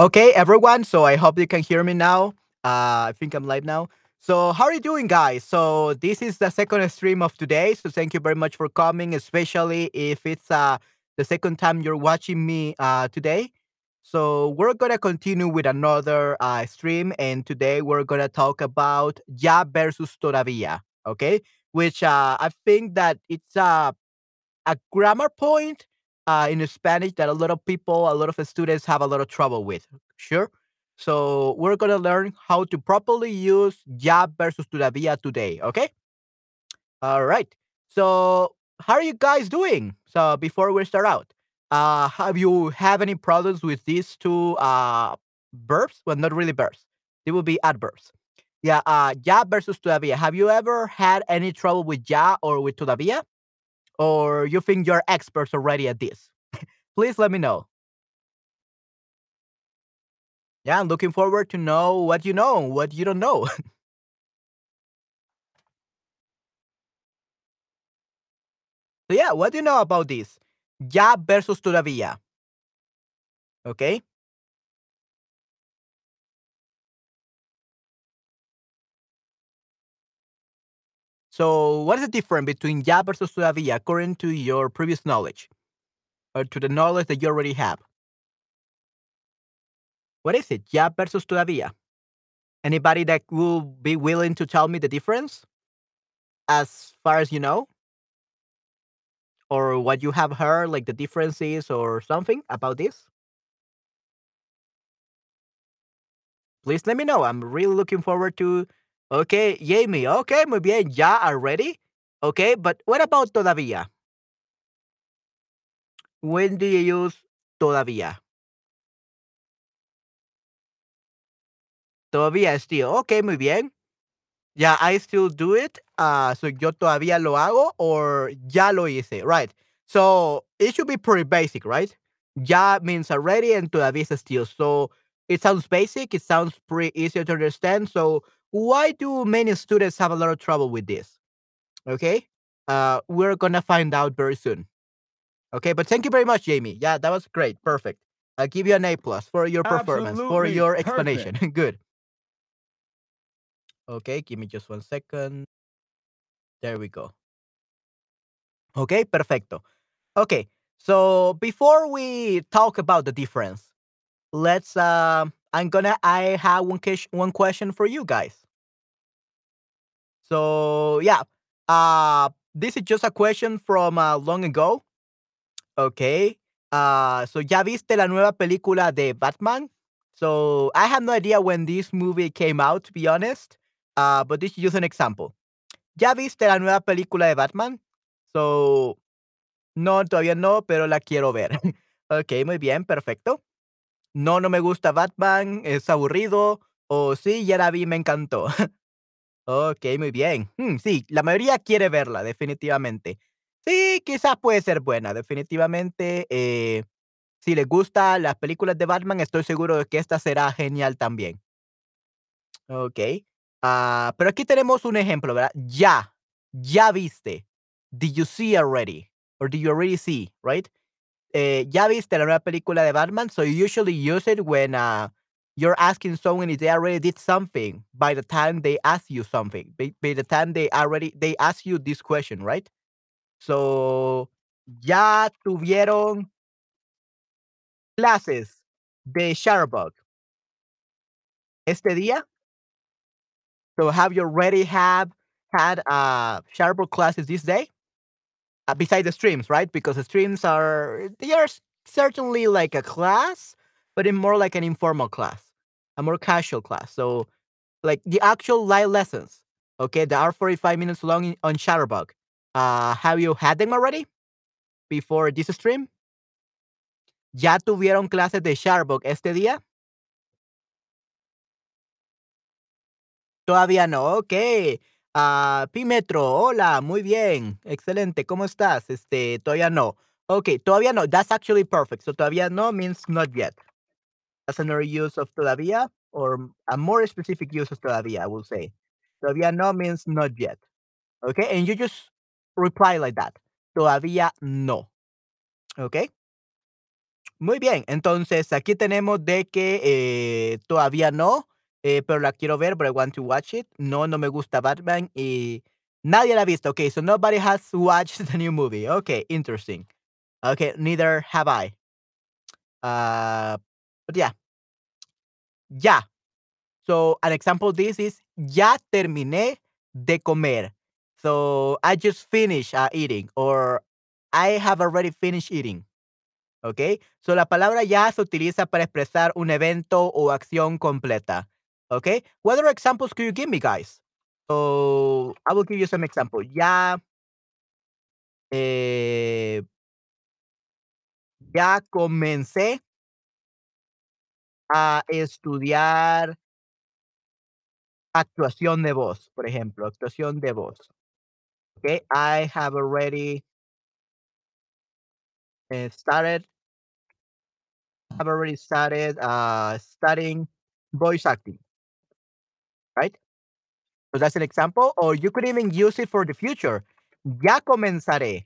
Okay, everyone. So I hope you can hear me now. Uh, I think I'm live now. So how are you doing, guys? So this is the second stream of today. So thank you very much for coming, especially if it's uh the second time you're watching me uh today. So we're gonna continue with another uh stream, and today we're gonna talk about ya versus todavía. Okay, which uh I think that it's uh a grammar point uh, in Spanish that a lot of people, a lot of students have a lot of trouble with. Sure. So we're gonna learn how to properly use ya versus todavía today. Okay. All right. So how are you guys doing? So before we start out, uh, have you have any problems with these two uh verbs? Well, not really verbs. They will be adverbs. Yeah. Uh, ya versus todavía. Have you ever had any trouble with ya or with todavía? Or you think you're experts already at this? Please let me know. Yeah, I'm looking forward to know what you know, what you don't know. so yeah, what do you know about this? Ya versus todavía. Okay? So, what is the difference between ya versus todavía according to your previous knowledge or to the knowledge that you already have? What is it? Ya versus todavía. Anybody that will be willing to tell me the difference as far as you know? Or what you have heard, like the differences or something about this? Please let me know. I'm really looking forward to. Okay, Jamie. Okay, muy bien. Ya already. Okay, but what about todavía? When do you use todavía? Todavía still. Okay, muy bien. Yeah, I still do it. Uh, so yo todavía lo hago or ya lo hice. Right. So it should be pretty basic, right? Ya means already and todavía is still. So it sounds basic. It sounds pretty easy to understand. So why do many students have a lot of trouble with this? Okay. Uh, we're gonna find out very soon. Okay, but thank you very much, Jamie. Yeah, that was great. Perfect. I'll give you an A plus for your performance, for your explanation. Good. Okay, give me just one second. There we go. Okay, perfecto. Okay, so before we talk about the difference, let's um I'm gonna I have one question one question for you guys. So yeah, uh this is just a question from uh, long ago. Okay. Uh so ya viste la nueva película de Batman? So I have no idea when this movie came out to be honest. Uh but this is just an example. ¿Ya viste la nueva película de Batman? So no, todavía no, pero la quiero ver. ok, muy bien, perfecto. No, no me gusta Batman, es aburrido. O sí, ya la vi, me encantó. ok, muy bien. Mm, sí, la mayoría quiere verla, definitivamente. Sí, quizás puede ser buena, definitivamente. eh, si les gusta las películas de Batman, estoy seguro de que esta será genial también. Ok. Ah, pero aquí tenemos un ejemplo, ¿verdad? Ya. Ya viste. Did you see already? Or did you already see, right? Eh, ya viste la nueva película de Batman, so you usually use it when uh, you're asking someone if they already did something by the time they ask you something. By, by the time they already they ask you this question, right? So ya tuvieron clases de Chatterbug este día. So have you already have had uh Chatterbug classes this day? Uh, besides the streams, right? Because the streams are they are certainly like a class, but in more like an informal class, a more casual class. So like the actual live lessons, okay, that are 45 minutes long in, on Chatterbug. Uh, have you had them already before this stream? ¿Ya tuvieron clases de Chatterbug este día? Todavía no, ok. Ah, Pimetro, hola, muy bien, excelente, ¿cómo estás? Este, todavía no. Okay, todavía no. That's actually perfect. So todavía no means not yet. Another use of todavía, or a more specific use of todavía, I will say. Todavía no means not yet. Okay, and you just reply like that. Todavía no. Okay. Muy bien, entonces aquí tenemos de que, eh, todavía no, eh, pero la quiero ver, but I want to watch it. No, no me gusta Batman y nadie la ha visto. Okay, so nobody has watched the new movie. Okay, interesting. Okay, neither have I. Uh, but yeah. Ya. So an example this is ya terminé de comer. So I just finished uh, eating or I have already finished eating. Okay? So la palabra ya se utiliza para expresar un evento o acción completa. Okay? What other examples could you give me, guys? So I will give you some example. Ya eh, ya comencé a estudiar actuación de voz, por ejemplo, actuación de voz. Okay, I have already uh, started. I've already started uh, studying voice acting, right? So that's an example, or you could even use it for the future. Ya comenzaré.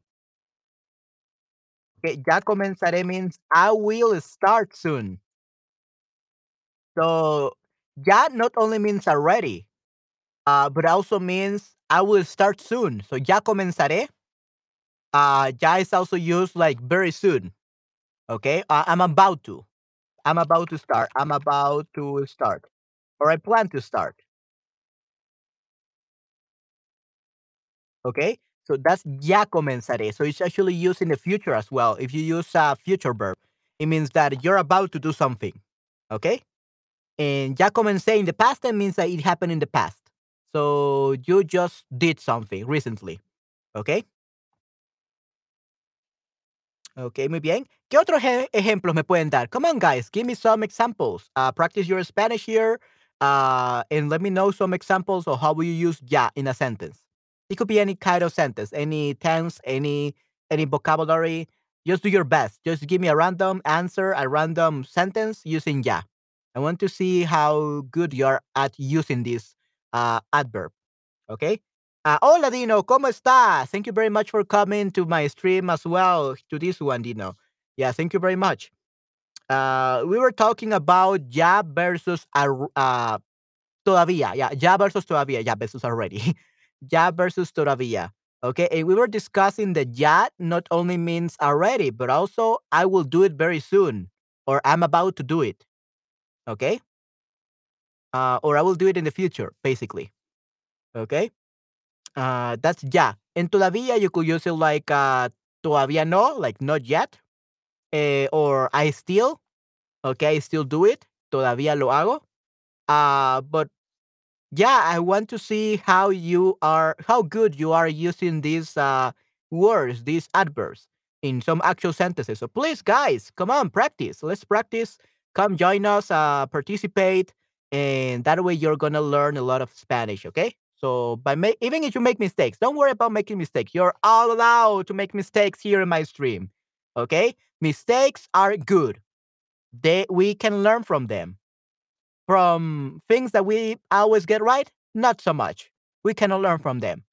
Okay, ya comenzaré means I will start soon. So ya not only means already, uh, but also means I will start soon. So ya comenzaré. Uh, ya is also used like very soon. Okay, uh, I'm about to. I'm about to start. I'm about to start, or I plan to start. Okay, so that's ya comenzaré. So it's actually used in the future as well. If you use a future verb, it means that you're about to do something. Okay, and ya comencé in the past that means that it happened in the past. So you just did something recently. Okay. Ok, muy bien. ¿Qué otros eje- ejemplos me pueden dar? Come on, guys, give me some examples. Uh, practice your Spanish here, uh, and let me know some examples of how will you use ya in a sentence. It could be any kind of sentence, any tense, any any vocabulary. Just do your best. Just give me a random answer, a random sentence using ya. I want to see how good you are at using this uh, adverb. Okay. Uh, hola, Dino. ¿Cómo estás? Thank you very much for coming to my stream as well, to this one, Dino. Yeah, thank you very much. Uh, we were talking about ya versus uh, todavía. Yeah, ya versus todavía. Ya versus already. ya versus todavía. Okay, and we were discussing that ya not only means already, but also I will do it very soon, or I'm about to do it. Okay, uh, or I will do it in the future, basically. Okay. Uh, that's ya. And todavía you could use it like uh, todavía no, like not yet. Eh, or I still, okay, I still do it. Todavía lo hago. Uh, but yeah, I want to see how you are, how good you are using these uh, words, these adverbs in some actual sentences. So please, guys, come on, practice. Let's practice. Come join us, uh, participate, and that way you're gonna learn a lot of Spanish. Okay. So by ma- even if you make mistakes, don't worry about making mistakes. You're all allowed to make mistakes here in my stream. Okay. Mistakes are good. They we can learn from them from things that we always get right, not so much. We cannot learn from them.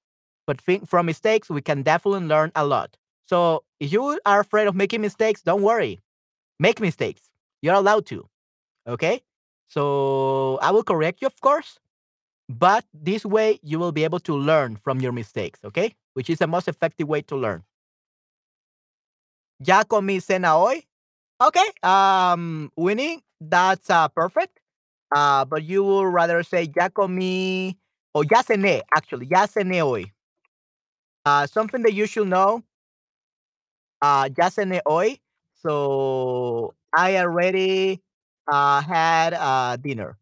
But think from mistakes, we can definitely learn a lot. So if you are afraid of making mistakes, don't worry. Make mistakes. You're allowed to. Okay? So I will correct you, of course. But this way, you will be able to learn from your mistakes. Okay? Which is the most effective way to learn. Ya comí cena hoy. Okay. Um, Winnie, that's uh, perfect. Uh, but you would rather say ya comí or ya cené, actually, ya cené hoy. Uh, something that you should know, uh, ya cené hoy. So I already uh, had uh, dinner.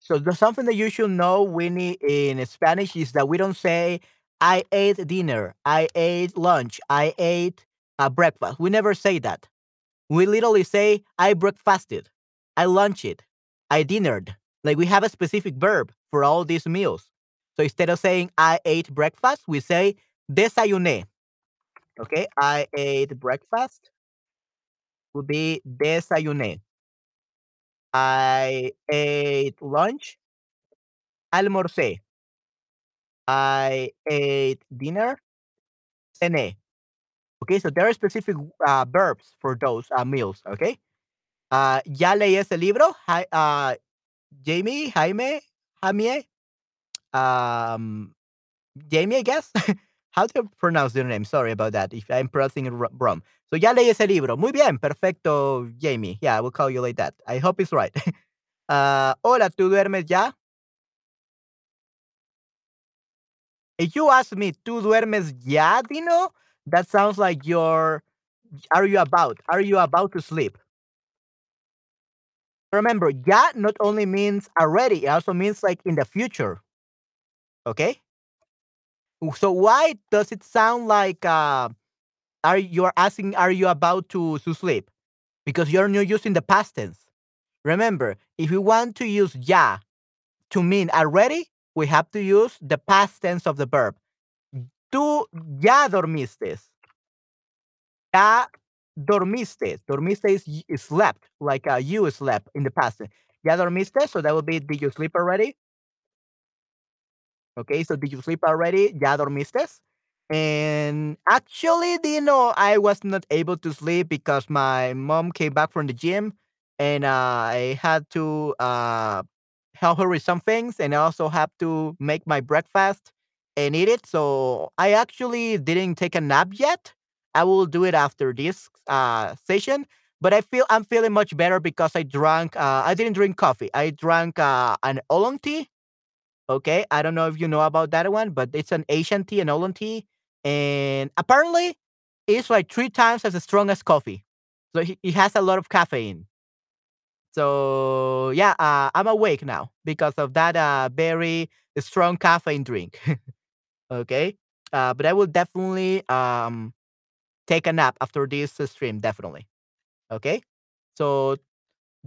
So there's something that you should know, Winnie, in Spanish is that we don't say I ate dinner, I ate lunch, I ate uh, breakfast. We never say that. We literally say I breakfasted, I lunched, I dinnered. Like we have a specific verb for all these meals. So instead of saying I ate breakfast, we say desayuné. Okay, I ate breakfast be desayuné. I ate lunch, almorcé. I ate dinner, cené. Okay, so there are specific uh, verbs for those uh, meals. Okay, Ah, ¿ya leí ese libro? Jai ah, Jamie, Jaime, Jamie, um, Jamie, I guess? How do you pronounce your name? Sorry about that if I'm pronouncing it wr wrong. So, ya leí ese libro. Muy bien, perfecto, Jamie. Yeah, I will call you like that. I hope it's right. Ah, hola, ¿tú duermes ya? If you ask me, ¿tú duermes ya, Dino? That sounds like you're are you about? Are you about to sleep? Remember, ya not only means already, it also means like in the future. Okay? So why does it sound like uh are you are asking are you about to, to sleep? Because you're not using the past tense. Remember, if you want to use ya to mean already, we have to use the past tense of the verb. Tú ya dormiste. Ya dormiste. Dormiste is, is slept, like uh, you slept in the past. Ya dormiste, so that would be did you sleep already? Okay, so did you sleep already? ¿Ya dormiste? And actually, you know, I was not able to sleep because my mom came back from the gym and I had to uh, help her with some things and I also have to make my breakfast and eat it. So I actually didn't take a nap yet. I will do it after this uh, session. But I feel I'm feeling much better because I drank. Uh, I didn't drink coffee. I drank uh, an oolong tea Okay, I don't know if you know about that one, but it's an Asian tea, an oolong tea, and apparently it's like three times as strong as coffee. So it has a lot of caffeine. So yeah, uh, I'm awake now because of that uh, very strong caffeine drink. okay, uh, but I will definitely um, take a nap after this stream. Definitely. Okay. So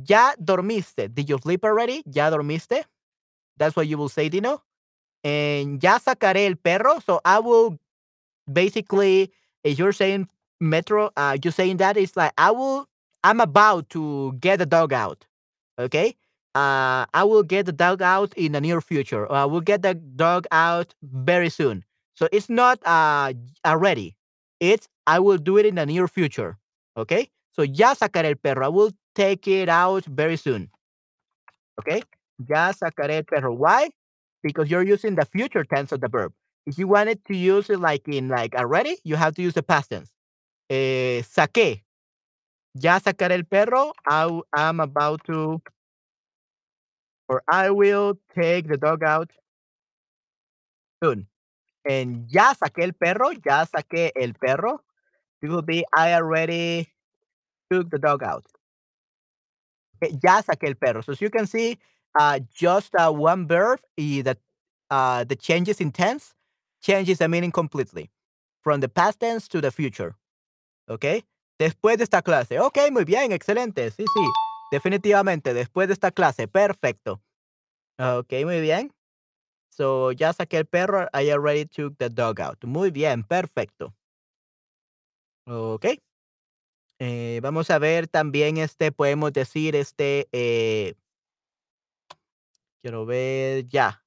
ya dormiste. Did you sleep already? Ya dormiste. That's what you will say, Dino. And ya sacaré el perro. So I will basically, if you're saying metro, uh, you're saying that it's like I will, I'm about to get the dog out. Okay. Uh, I will get the dog out in the near future. I will get the dog out very soon. So it's not uh already. It's I will do it in the near future. Okay. So ya sacaré el perro. I will take it out very soon. Okay. Ya sacaré el perro. Why? Because you're using the future tense of the verb. If you wanted to use it like in like already, you have to use the past tense. Eh, saqué. Ya sacaré el perro. I'm about to, or I will take the dog out soon. And ya saqué el perro. Ya saqué el perro. It will be I already took the dog out. Okay, ya saqué el perro. So as you can see, uh, just uh, one verb the, uh, the changes in tense changes the meaning completely from the past tense to the future. ¿Ok? Después de esta clase. Ok, muy bien, excelente. Sí, sí. Definitivamente, después de esta clase. Perfecto. Ok, muy bien. So, ya saqué el perro. I already took the dog out. Muy bien, perfecto. Ok. Eh, vamos a ver también, este, podemos decir, este, eh, quiero ver, ya.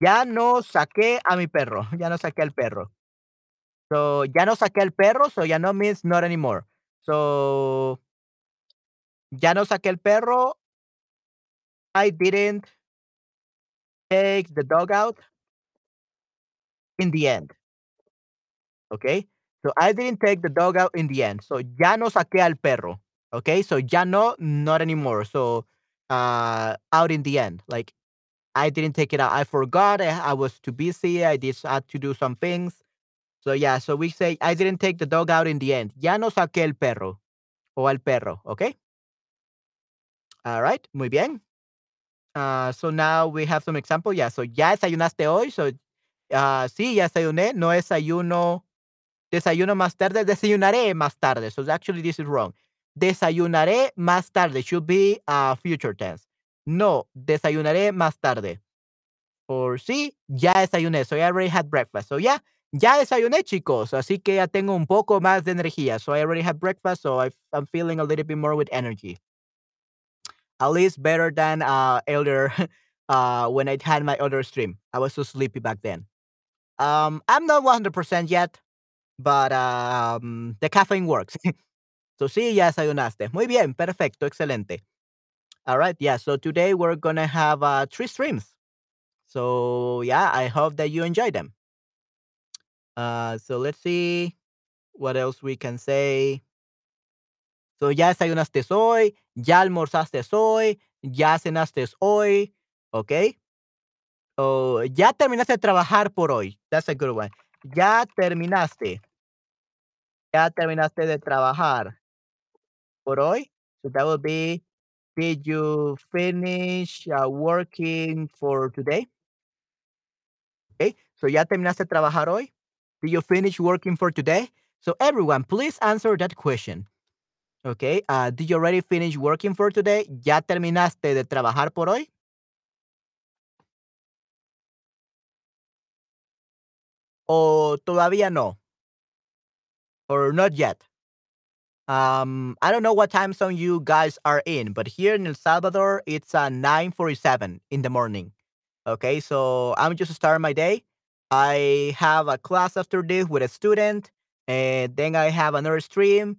Ya no saqué a mi perro. Ya no saqué al perro. So, ya no saqué al perro, so ya no means not anymore. So, ya no saqué el perro. I didn't take the dog out in the end. Okay. So I didn't take the dog out in the end. So ya no saqué al perro. Okay. So ya no, not anymore. So uh out in the end. Like I didn't take it out. I forgot. I, I was too busy. I just had to do some things. So yeah, so we say I didn't take the dog out in the end. Ya no saqué el perro o al perro. Okay. All right. Muy bien. Uh, so now we have some example. Yeah. So ya desayunaste hoy. So uh, sí, ya desayuné. No desayuno Desayuno más tarde, desayunaré más tarde. So actually this is wrong. Desayunaré más tarde should be a future tense. No, desayunaré más tarde. Or sí, ya desayuné. So I already had breakfast. So yeah, ya desayuné, chicos. Así que ya tengo un poco más de energía. So I already had breakfast. So I'm feeling a little bit more with energy. At least better than uh earlier uh when I had my other stream. I was so sleepy back then. Um, I'm not 100% yet, but um, the caffeine works. So sí, ya desayunaste. Muy bien, perfecto, excelente. All right, yeah. So today we're gonna have uh, three streams. So yeah, I hope that you enjoy them. Uh, so let's see what else we can say. So ya desayunaste hoy, ya almorzaste hoy, ya cenaste hoy, Okay. O ya terminaste de trabajar por hoy. That's a good one. Ya terminaste. Ya terminaste de trabajar por hoy. So that would be, did you finish uh, working for today? Okay. So ya terminaste trabajar hoy. Did you finish working for today? So everyone, please answer that question. Okay. Uh, did you already finish working for today? ¿Ya terminaste de trabajar por hoy? ¿O todavía no? Or not yet? Um, I don't know what time zone you guys are in, but here in El Salvador, it's uh, 9:47 in the morning. Okay, so I'm just starting my day. I have a class after this with a student, and then I have another stream.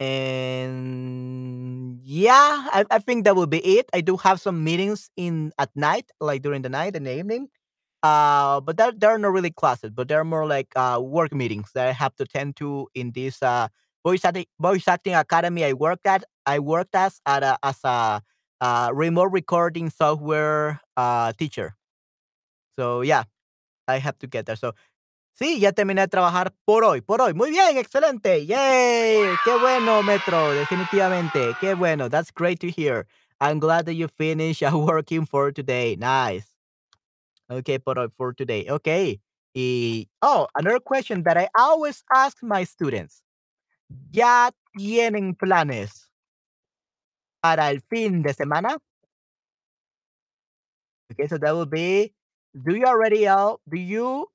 And yeah, I, I think that will be it. I do have some meetings in at night, like during the night and the evening. Uh, but that they're not really classes, but they're more like uh work meetings that I have to attend to in this uh voice acting voice acting academy I worked at. I worked as at a, as a uh, remote recording software uh teacher. So yeah, I have to get there. So sí, ya terminé de trabajar por hoy, por hoy. Muy bien, excelente. Yay! Qué bueno, Metro, definitivamente. Qué bueno. That's great to hear. I'm glad that you finished working for today. Nice. Okay, por hoy, for today. Okay. Y, oh, another question that I always ask my students. ¿Ya tienen planes para el fin de semana? Okay, so that would be, do you already all, do you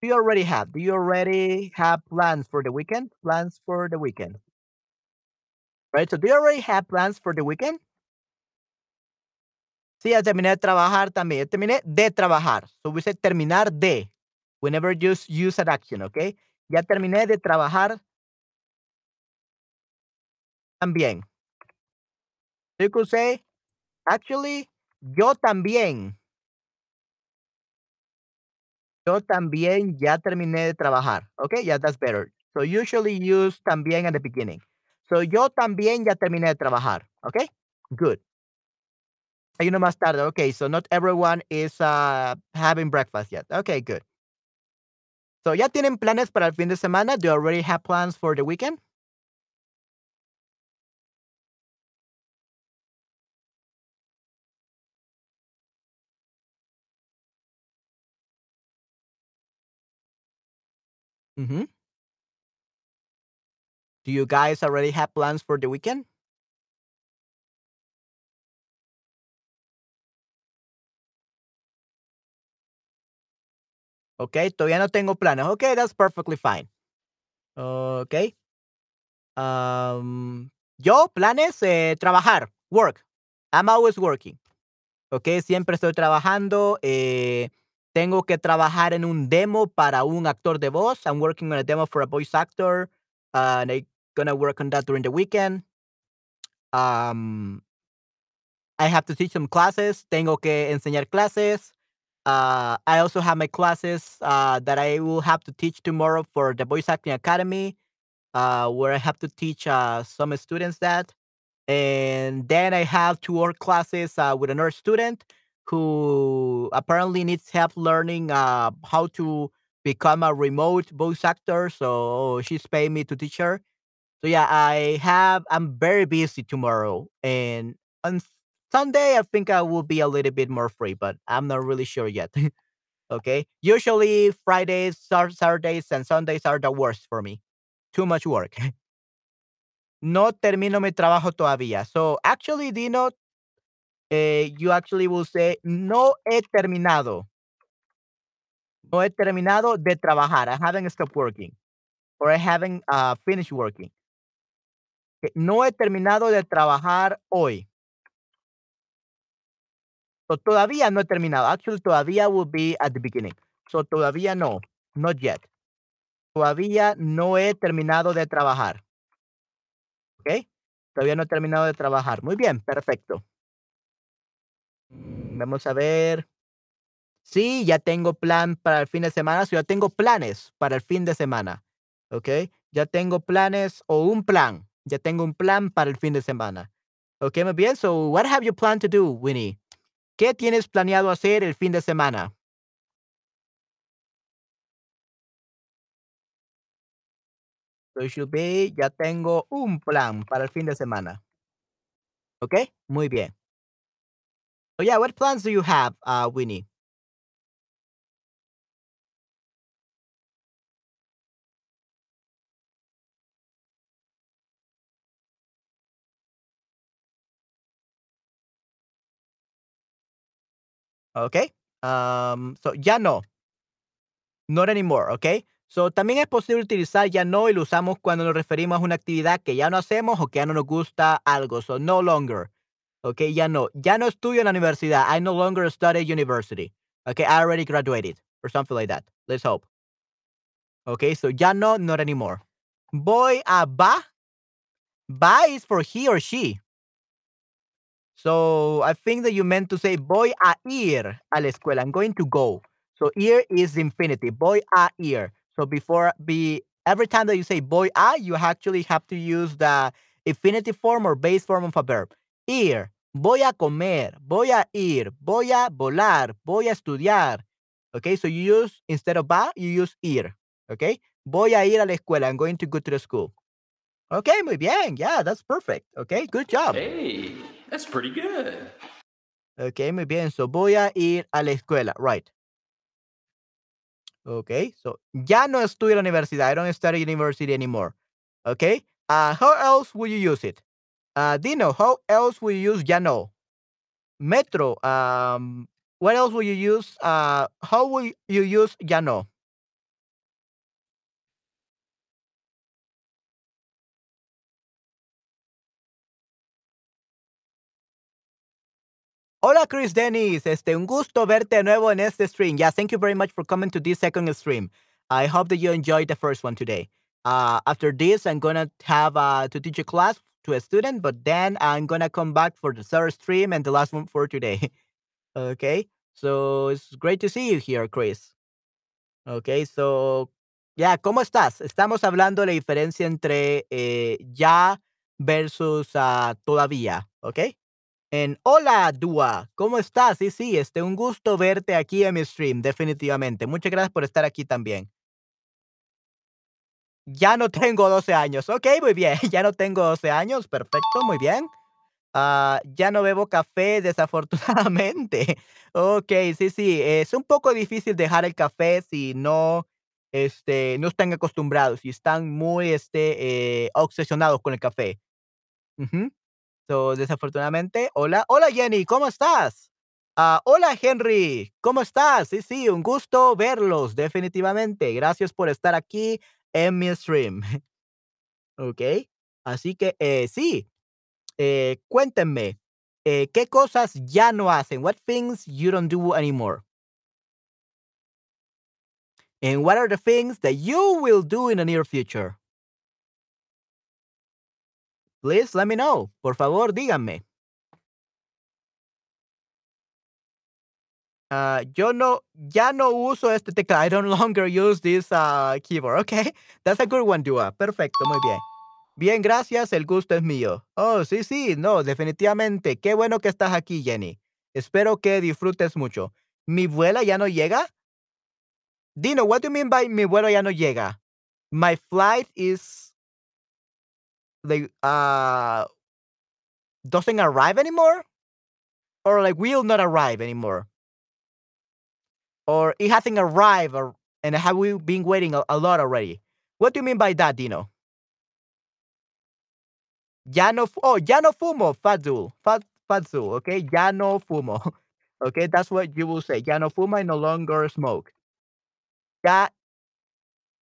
do you already have? Do you already have plans for the weekend? Plans for the weekend. Right? So do you already have plans for the weekend? Sí, ya terminé de trabajar también. Ya terminé de trabajar. So we said terminar de. Whenever you use, use an action, okay? Ya terminé de trabajar también. You could say, actually, yo también. Yo también ya terminé de trabajar. Okay, yeah, that's better. So usually use también at the beginning. So yo también ya terminé de trabajar. Okay, good. Ayuno más tarde. Okay, so not everyone is uh, having breakfast yet. Okay, good. So ya tienen planes para el fin de semana? Do you already have plans for the weekend? Mm-hmm. Do you guys already have plans for the weekend? Okay, todavía no tengo planes. Okay, that's perfectly fine. Okay. Um, yo, planes, eh, trabajar, work. I'm always working. Okay, siempre estoy trabajando. Eh, tengo que trabajar en un demo para un actor de voz. I'm working on a demo for a voice actor. Uh, and I'm gonna work on that during the weekend. Um, I have to teach some classes. Tengo que enseñar clases. Uh, I also have my classes uh, that I will have to teach tomorrow for the Voice Acting Academy, uh, where I have to teach uh, some students that. And then I have two more classes uh, with another student who apparently needs help learning uh, how to become a remote voice actor. So she's paying me to teach her. So yeah, I have. I'm very busy tomorrow, and on Sunday I think I will be a little bit more free, but I'm not really sure yet. okay. Usually Fridays, Sat- Saturdays, and Sundays are the worst for me. Too much work. no termino mi trabajo todavía. So actually, Dino, eh, you actually will say no he terminado. No he terminado de trabajar. I haven't stopped working, or I haven't uh, finished working. Que No he terminado de trabajar hoy. So todavía no he terminado. Actually, todavía will be at the beginning. So todavía no. Not yet. Todavía no he terminado de trabajar. ¿Ok? Todavía no he terminado de trabajar. Muy bien, perfecto. Vamos a ver. Sí, ya tengo plan para el fin de semana. Sí, ya tengo planes para el fin de semana. ¿Ok? Ya tengo planes o un plan. Ya tengo un plan para el fin de semana. Ok, muy bien. So, what have you planned to do, Winnie? ¿Qué tienes planeado hacer el fin de semana? So, it should be, ya tengo un plan para el fin de semana. ¿Ok? Muy bien. So, yeah, what plans do you have, uh, Winnie? Okay. Um, so ya no. Not anymore, ¿ok? So también es posible utilizar ya no y lo usamos cuando nos referimos a una actividad que ya no hacemos o que ya no nos gusta algo. So no longer. Ok, ya no. Ya no estudio en la universidad. I no longer study university. Okay, I already graduated or something like that. Let's hope. Okay, so ya no, not anymore. Voy a va. Va is for he or she. So I think that you meant to say voy a ir a la escuela. I'm going to go. So ir is infinitive. Voy a ir. So before be every time that you say voy a, you actually have to use the infinitive form or base form of a verb. Ir. Voy a comer. Voy a ir. Voy a volar. Voy a estudiar. Okay, so you use instead of va, you use ir. Okay, voy a ir a la escuela. I'm going to go to the school. Okay, muy bien. Yeah, that's perfect. Okay, good job. Hey, that's pretty good. Okay, muy bien. So voy a ir a la escuela. Right. Okay, so ya no estudio en la universidad. I don't study university anymore. Okay, uh, how else will you use it? Uh, Dino, how else will you use ya no? Metro, um, what else will you use? Uh, how will you use ya no? Hola, Chris Dennis. Este, un gusto verte nuevo en este stream. Yeah, thank you very much for coming to this second stream. I hope that you enjoyed the first one today. Uh, after this, I'm gonna have uh, to teach a class to a student, but then I'm gonna come back for the third stream and the last one for today. okay, so it's great to see you here, Chris. Okay, so yeah, ¿cómo estás? Estamos hablando de la diferencia entre eh, ya versus uh, todavía, ¿ok? Hola, Dua, ¿cómo estás? Sí, sí, este, un gusto verte aquí en mi stream, definitivamente. Muchas gracias por estar aquí también. Ya no tengo 12 años. Ok, muy bien. Ya no tengo 12 años. Perfecto, muy bien. Ah, ya no bebo café, desafortunadamente. Ok, sí, sí. Es un poco difícil dejar el café si no, este, no están acostumbrados, si están muy, este, eh, obsesionados con el café. Ujú. So, desafortunadamente, hola, hola Jenny, ¿cómo estás? Ah, hola Henry, ¿cómo estás? Sí, sí, un gusto verlos, definitivamente. Gracias por estar aquí en mi stream. ok, así que eh, sí, eh, cuéntenme, eh, ¿qué cosas ya no hacen? What things you don't do anymore? And what are the things that you will do in the near future? Please let me know. Por favor, díganme. Ah, yo no, ya no uso este teclado. I don't longer use this uh, keyboard. Okay, that's a good one, Dua. Perfecto, muy bien. Bien, gracias. El gusto es mío. Oh, sí, sí, no, definitivamente. Qué bueno que estás aquí, Jenny. Espero que disfrutes mucho. ¿Mi vuela ya no llega? Dino, what do you mean by mi vuelo ya no llega? My flight is like uh doesn't arrive anymore? Or like will not arrive anymore? Or it hasn't arrived or and have we been waiting a, a lot already? What do you mean by that, Dino? Ya no, oh, ya no fumo, Fadzul, Fat, Fadzul, okay? Ya no fumo. Okay, that's what you will say. Ya no fumo, I no longer smoke. Ya,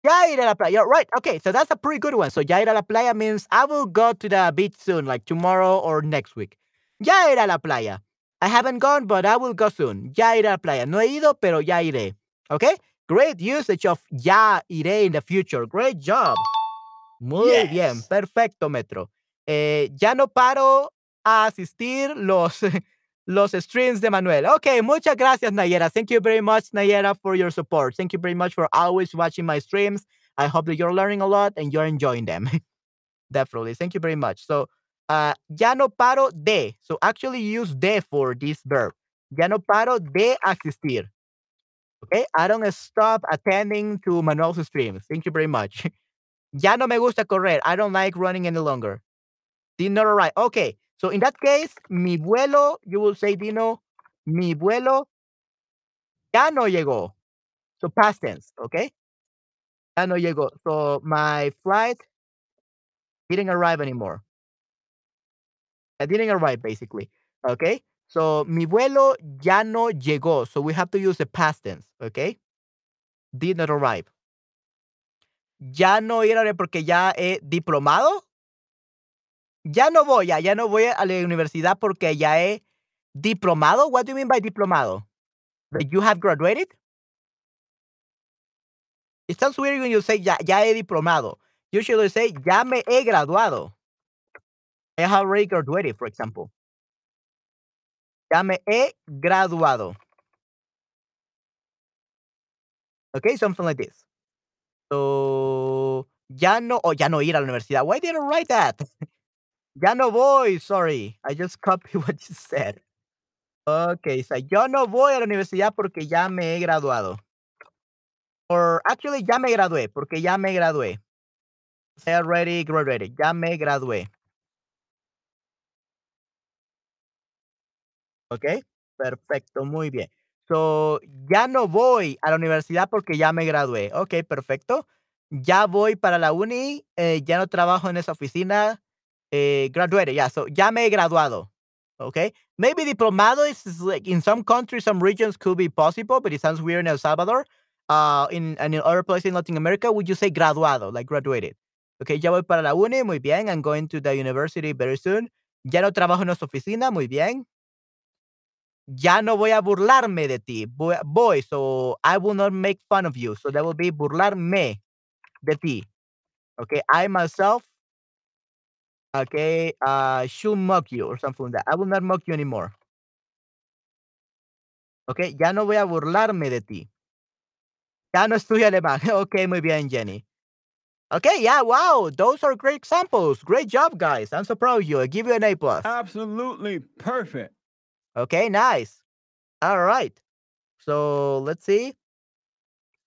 ya ir a la playa. Right, okay, so that's a pretty good one. So ya ir a la playa means I will go to the beach soon, like tomorrow or next week. Ya ir a la playa. I haven't gone, but I will go soon. Ya ir a la playa. No he ido, pero ya iré. Okay? Great usage of ya iré in the future. Great job. Muy bien, perfecto, Metro. Eh, ya no paro a asistir los, los streams de Manuel. Okay, muchas gracias, Nayera. Thank you very much, Nayera, for your support. Thank you very much for always watching my streams. I hope that you're learning a lot and you're enjoying them. Definitely. Thank you very much. So, uh, ya no paro de. So, actually use de for this verb. Ya no paro de asistir. Okay, I don't stop attending to Manuel's streams. Thank you very much. Ya no me gusta correr. I don't like running any longer. Did not arrive. Okay. So in that case, mi vuelo, you will say, Dino, mi vuelo ya no llegó. So past tense, okay? Ya no llegó. So my flight didn't arrive anymore. I didn't arrive basically. Okay? So mi vuelo ya no llegó. So we have to use the past tense, okay? Did not arrive. Ya no iré porque ya he diplomado. Ya no voy, ya, ya no voy a la universidad porque ya he diplomado. What do you mean by diplomado? That you have graduated? It sounds weird when you say ya, ya he diplomado. You should say ya me he graduado. I have already graduated, for example. Ya me he graduado. Okay, something like this. So, ya no, o ya no ir a la universidad. Why did I write that? ya no voy, sorry. I just copied what you said. Okay, so yo no voy a la universidad porque ya me he graduado. Or actually, ya me gradué, porque ya me gradué. I already graduated. Ya me gradué. Okay, perfecto, muy bien. So, ya no voy a la universidad porque ya me gradué. Okay, perfecto. Ya voy para la uni, eh, ya no trabajo en esa oficina. Eh, graduated, yeah. So, ya me he graduado. Okay, maybe diplomado is, like in some countries, some regions could be possible, but it sounds weird in El Salvador. Uh, in and in other places in Latin America, would you say graduado, like graduated? Okay, ya voy para la uni, muy bien. I'm going to the university very soon. Ya no trabajo en esa oficina, muy bien. Ya no voy a burlarme de ti. Voy, voy, so I will not make fun of you. So that will be burlarme de ti. Okay, I myself, okay, uh, should mock you or something like that. I will not mock you anymore. Okay, ya no voy a burlarme de ti. Ya no estudio alemán. Okay, muy bien, Jenny. Okay, yeah, wow, those are great examples. Great job, guys. I'm so proud of you. I give you an A plus. Absolutely perfect. Okay, nice. All right. So let's see.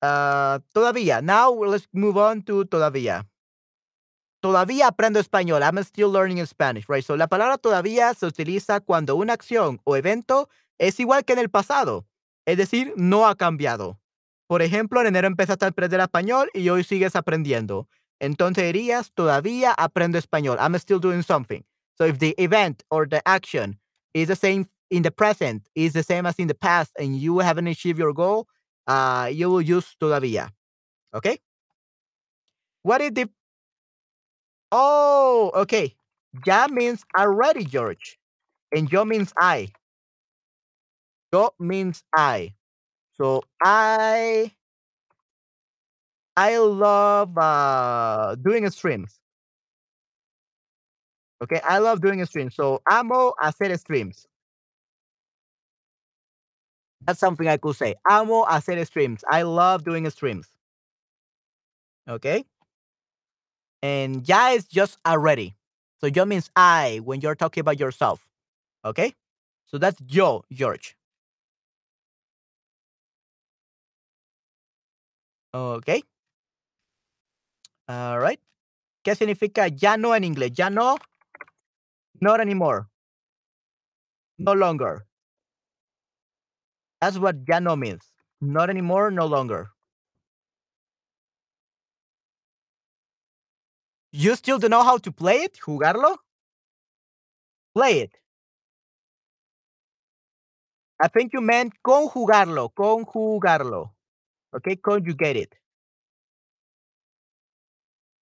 Uh, todavía. Now let's move on to todavía. Todavía aprendo español. I'm still learning Spanish, right? So la palabra todavía se utiliza cuando una acción o evento es igual que en el pasado. Es decir, no ha cambiado. Por ejemplo, en enero empezaste a aprender español y hoy sigues aprendiendo. Entonces dirías, todavía aprendo español. I'm still doing something. So if the event or the action is the same in the present, is the same as in the past, and you haven't achieved your goal, uh, you will use todavía. Okay? What is the Oh, okay. Ya means already, George. And yo means I. Yo means I. So I I love uh doing streams. Okay, I love doing streams. So amo hacer streams. That's something I could say. Amo hacer streams. I love doing streams. Okay. And ya is just already. So yo means I when you're talking about yourself. Okay. So that's yo, George. Okay. All right. ¿Qué significa ya no en inglés? Ya no. Not anymore. No longer. That's what ya no means. Not anymore, no longer. You still don't know how to play it? ¿Jugarlo? Play it. I think you meant conjugarlo, conjugarlo. Okay, conjugate it.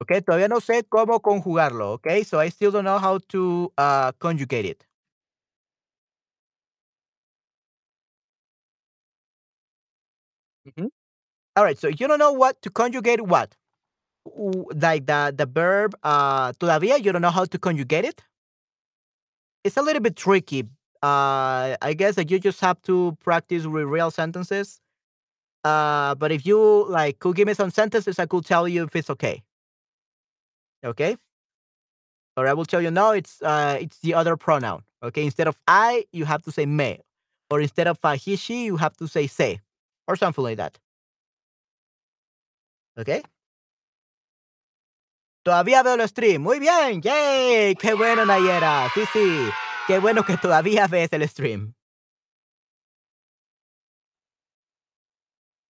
Okay, todavía no sé cómo conjugarlo. Okay, so I still don't know how to uh, conjugate it. Ujú. All right, so you don't know what to conjugate what? Like the the verb uh todavía, you don't know how to conjugate it? It's a little bit tricky. Uh I guess that you just have to practice with real sentences. Uh but if you like could give me some sentences, I could tell you if it's okay. Okay? Or I will tell you no, it's uh it's the other pronoun. Okay, instead of I, you have to say me. Or instead of uh, he, she, you have to say se. Or something like that. Okay? Todavía veo el stream. Muy bien. Yay. Qué bueno, Nayera. Sí, sí. Qué bueno que todavía ves el stream.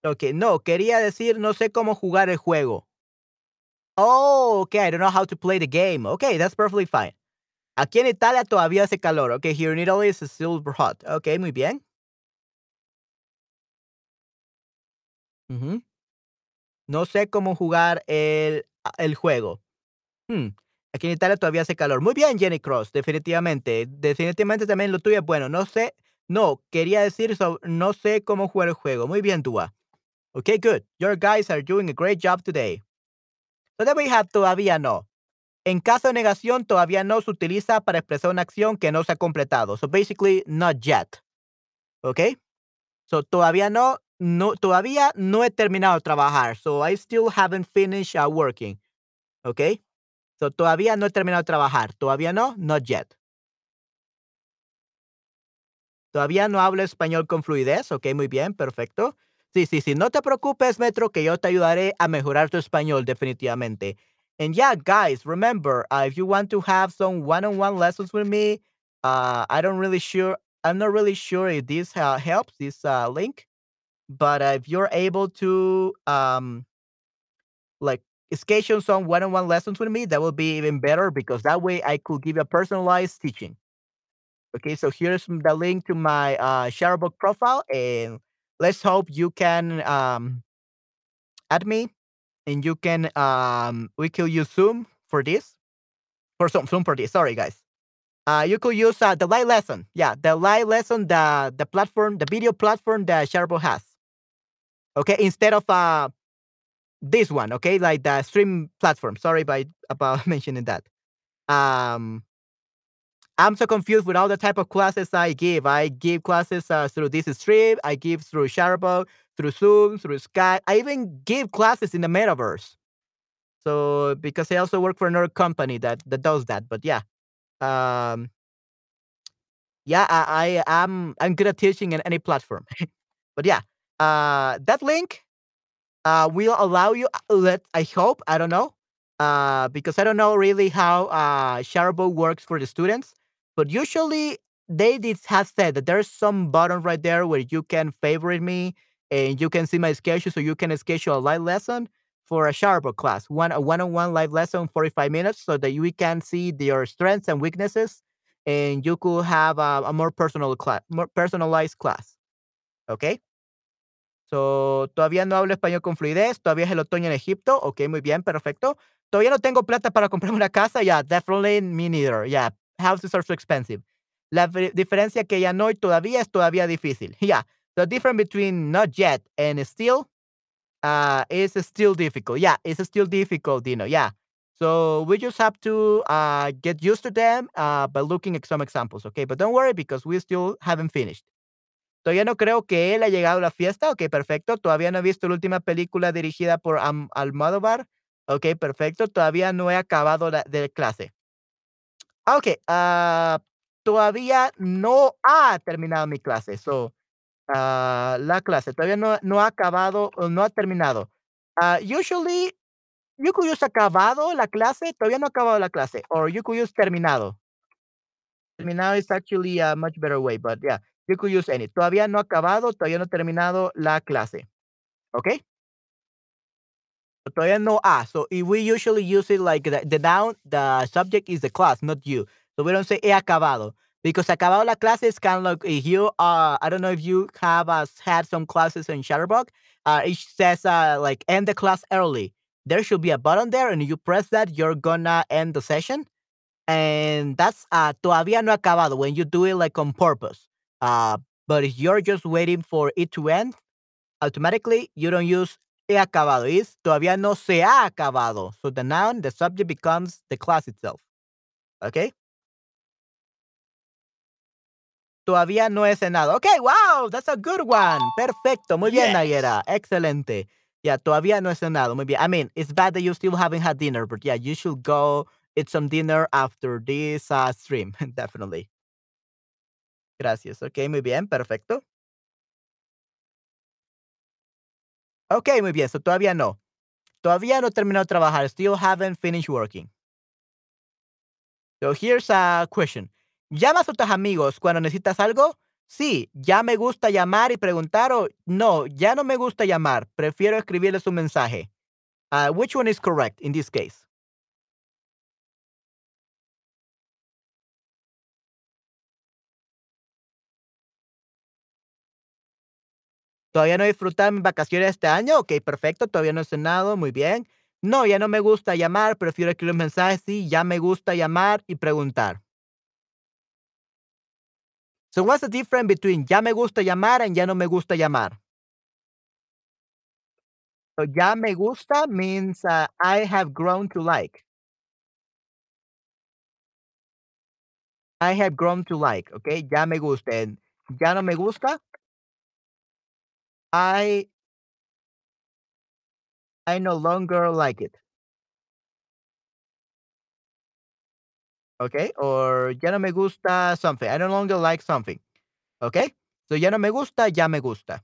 Ok, no, quería decir no sé cómo jugar el juego. Oh, okay, I don't know how to play the game. Okay, that's perfectly fine. Aquí en Italia todavía hace calor. Okay, here in Italy it's still hot. Okay, muy bien. Ujú. No sé cómo jugar el, el juego. Hmm, Aquí en Italia todavía hace calor. Muy bien, Jenny Cross, definitivamente. Definitivamente también lo tuyo es bueno. No sé, no, quería decir no sé cómo jugar el juego. Muy bien, Dua. Okay, good. Your guys are doing a great job today. So then we have todavía no. En caso de negación, todavía no se utiliza para expresar una acción que no se ha completado. So basically, not yet. Okay? So todavía no, no todavía no he terminado de trabajar. So I still haven't finished uh, working. Okay? So todavía no he terminado de trabajar. Todavía no, not yet. Todavía no hablo español con fluidez. Ok, muy bien, perfecto. Sí, sí, sí, no te preocupes, Metro, que yo te ayudaré a mejorar tu español definitivamente. And yeah, guys, remember, uh, if you want to have some one-on-one lessons with me, uh, I don't really sure, I'm not really sure if this helps, this link, but uh, if you're able to, um, like, schedule some one-on-one lessons with me, that will be even better because that way I could give you a personalized teaching. Okay, so here's the link to my uh, Chatterbug profile, and let's hope you can um, add me, and you can um, we could use Zoom for this, for Zoom, Zoom for this. Sorry, guys. Uh, you could use uh, the live lesson. Yeah, the live lesson, the the platform, the video platform that Chatterbug has. Okay, instead of uh, this one. Okay, like the stream platform. Sorry by about mentioning that. Um, I'm so confused with all the type of classes I give. I give classes uh, through this stream. I give through Chatterbug, through Zoom, through Skype. I even give classes in the metaverse. So because I also work for another company that that does that. But yeah, um, yeah, I, I am I'm good at teaching in any platform. but yeah, uh, that link uh, will allow you. uh, Let I hope I don't know, uh, because I don't know really how uh, Chatterbug works for the students. But usually they did have said that there's some button right there where you can favorite me and you can see my schedule, so you can schedule a live lesson for a Chatterbug class, one a one-on-one live lesson, 45 minutes, so that we can see your strengths and weaknesses, and you could have a, a more personal class, more personalized class. Okay. So, todavía no hablo español con fluidez, todavía es el otoño en Egipto. Ok, muy bien, perfecto. Todavía no tengo plata para comprarme una casa. Yeah, definitely me neither. Yeah, houses are so expensive. La fe- diferencia que ya no y todavía es todavía difícil. Yeah, the difference between not yet and still uh, is still difficult. Yeah, it's still difficult, Dino. Yeah. So we just have to uh, get used to them uh, by looking at some examples, okay? But don't worry because we still haven't finished. Todavía no creo que él ha llegado a la fiesta. Ok, perfecto. Todavía no he visto la última película dirigida por Am- Almodóvar. Ok, perfecto. Todavía no he acabado la clase. Ah, Ok, ah, todavía no ha terminado mi clase. So, ah, la clase todavía no, ha acabado no ha terminado. Usually, you could use acabado la clase. Todavía no ha acabado la clase. Or you could use terminado. Terminado is actually a much better way, but yeah, you could use any. Todavía no ha acabado, todavía no ha terminado la clase. Okay? Todavía no ha. So if we usually use it like the, the noun, the subject is the class, not you. So we don't say he acabado. Because acabado la clase is kind of like if you uh I don't know if you have uh, had some classes in Chatterbug. Uh it says uh like end the class early. There should be a button there, and you press that, you're gonna end the session. and that's uh todavía no acabado when you do it like on purpose. Uh, but if you're just waiting for it to end, automatically you don't use he acabado. Is todavía no se ha acabado. So the noun, the subject becomes the class itself. Okay? Todavía no he cenado. Okay, wow, that's a good one. Perfecto. Muy bien, Yes. Nayera. Excelente. Yeah, todavía no he cenado. Muy bien. I mean, it's bad that you still haven't had dinner, but yeah, you should go eat some dinner after this uh, stream. Definitely. Gracias. Ok, muy bien. Perfecto. Ok, muy bien. So todavía no. Todavía no he de trabajar. Still haven't finished working. So here's a question. ¿Llamas a tus amigos cuando necesitas algo? Sí, ya me gusta llamar y preguntar o no, ya no me gusta llamar. Prefiero escribirles un mensaje. Uh, which one is correct in this case? ¿Todavía no he disfrutado mis vacaciones este año? Ok, perfecto. Todavía no he cenado. Muy bien. No, ya no me gusta llamar. Prefiero escribir mensajes. Sí, ya me gusta llamar y preguntar. So what's the difference between ya me gusta llamar and ya no me gusta llamar? So ya me gusta means uh, I have grown to like. I have grown to like, okay? Ya me gusta. Ya no me gusta. I I no longer like it. Okay? Or ya no me gusta something. I no longer like something. Okay? So ya no me gusta, ya me gusta.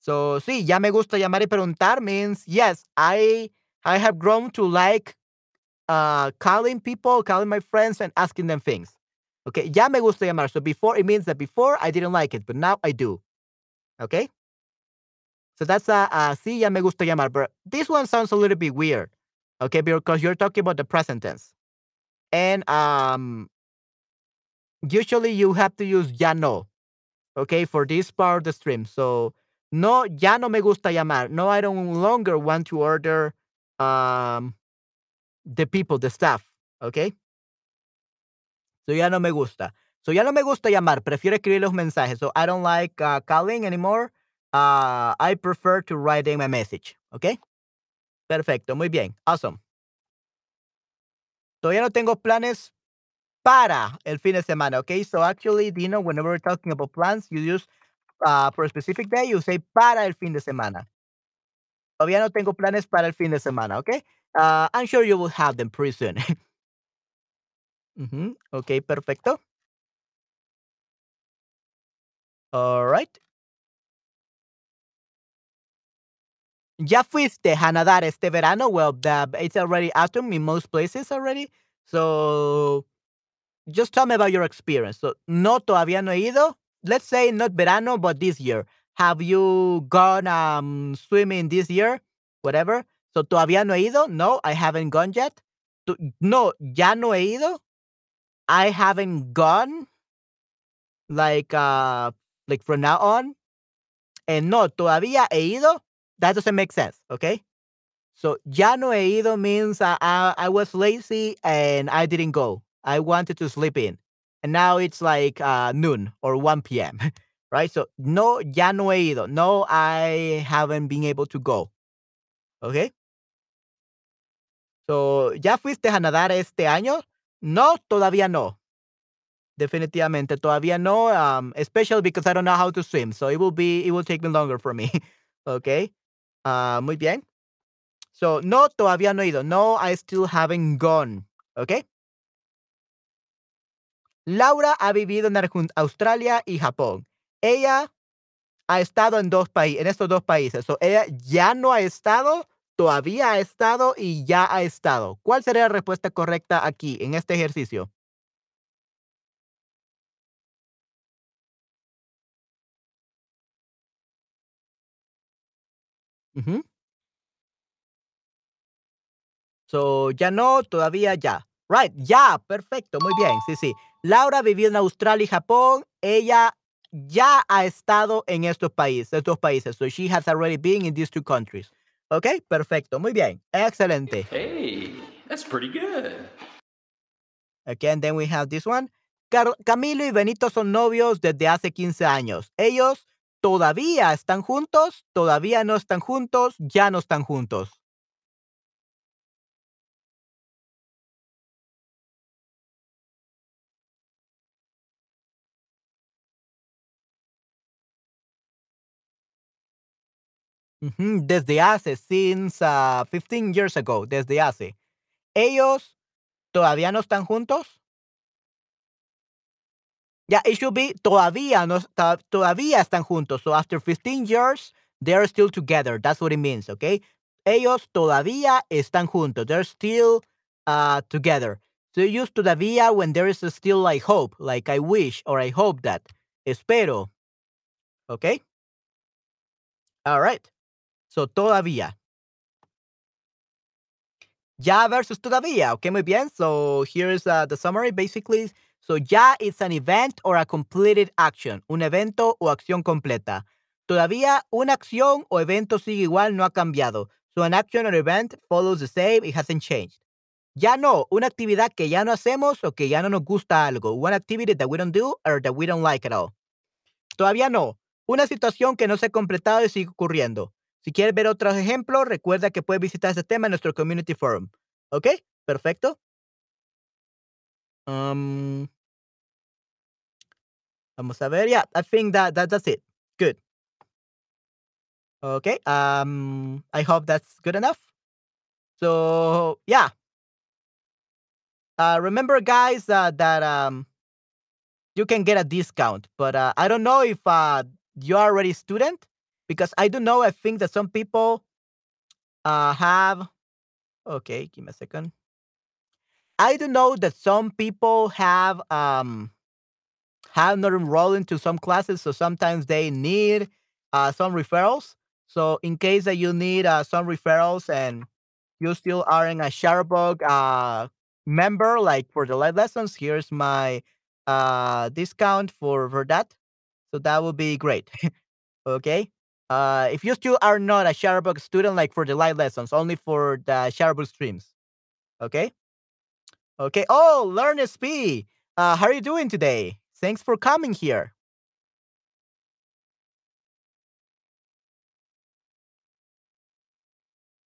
So sí, ya me gusta llamar y preguntar means yes, I I have grown to like uh calling people, calling my friends and asking them things. Okay, ya me gusta llamar. So before it means that before I didn't like it, but now I do. Okay? So that's a uh, uh, sí, ya me gusta llamar. But this one sounds a little bit weird. Okay, because you're talking about the present tense. And um usually you have to use ya no. Okay, for this part of the stream. So no, ya no me gusta llamar. No, I don't longer want to order um the people, the staff. Okay. So ya no me gusta. So ya no me gusta llamar. Prefiero escribir los mensajes. So I don't like uh, calling anymore. Uh, I prefer to write them a message. Okay. Perfecto. Muy bien. Awesome. Todavía no tengo planes para el fin de semana. Okay. So actually, Dino, whenever we're talking about plans, you use uh, for a specific day, you say para el fin de semana. Todavía no tengo planes para el fin de semana. Okay. Uh, I'm sure you will have them pretty soon. Ujú, Ok, perfecto. All right. ¿Ya fuiste a nadar este verano? Well, the, it's already autumn in most places already. So, just tell me about your experience. So, no, todavía no he ido. Let's say not verano, but this year. Have you gone um, swimming this year? Whatever. So, todavía no he ido. No, I haven't gone yet. No, ya no he ido. I haven't gone. Like, uh, like from now on. And no, todavía he ido. That doesn't make sense. Okay. So, ya no he ido means uh, I, I was lazy and I didn't go. I wanted to sleep in. And now it's like uh, noon or 1 p.m. Right? So, no, ya no he ido. No, I haven't been able to go. Okay. So, ¿ya fuiste a nadar este año? No, todavía no. Definitivamente, todavía no. Um, especially because I don't know how to swim. So, it will be, it will take me longer for me. okay. Ah, muy bien. So, no, todavía no he ido. No, I still haven't gone. ¿Ok? Laura ha vivido en Australia y Japón. Ella ha estado en dos países, en estos dos países. So, ella ya no ha estado, todavía ha estado y ya ha estado. ¿Cuál sería la respuesta correcta aquí, en este ejercicio? Ujú. So, ya no, todavía ya. Right, ya, perfecto, muy bien, sí, sí. Laura vivió en Australia y Japón. Ella ya ha estado en estos países, estos países. So she has already been in these two countries. Ok, perfecto, muy bien, excelente. Hey, that's pretty good. And then we have this one. Car- Camilo y Benito son novios desde hace 15 años. Ellos todavía están juntos, todavía no están juntos, ya no están juntos. Desde hace, since uh, 15 years ago, desde hace. Ellos todavía no están juntos. Yeah, it should be todavía no todavía están juntos. So after 15 years, they're still together. That's what it means, okay? Ellos todavía están juntos. They're still uh together. So you use todavía when there is still like hope, like I wish or I hope that. Espero. Okay? All right. So todavía. Ya versus todavía. Okay, muy bien. So here's uh, the summary basically. So ya is an event or a completed action. Un evento o acción completa. Todavía una acción o evento sigue igual, no ha cambiado. So an action or event follows the same, it hasn't changed. Ya no, una actividad que ya no hacemos o que ya no nos gusta algo. One activity that we don't do or that we don't like at all. Todavía no. Una situación que no se ha completado y sigue ocurriendo. Si quieres ver otros ejemplos, recuerda que puedes visitar este tema en nuestro community forum. ¿Ok? Perfecto. Um, vamos a ver. Yeah, I think that, that that's it. Good. Okay. Um, I hope that's good enough. So yeah. Uh, remember, guys, uh, that um, you can get a discount, but uh, I don't know if uh, you are already student because I don't know. I think that some people uh, have. Okay, give me a second. I do know that some people have um have not enrolled into some classes, so sometimes they need uh, some referrals. So in case that you need uh, some referrals and you still aren't a Chatterbug uh, member, like for the live lessons, here's my uh, discount for for that. So that would be great. okay. Uh, if you still are not a Chatterbug student, like for the live lessons, only for the Chatterbug streams. Okay. Okay. Oh, Learn SP. Uh, how are you doing today? Thanks for coming here.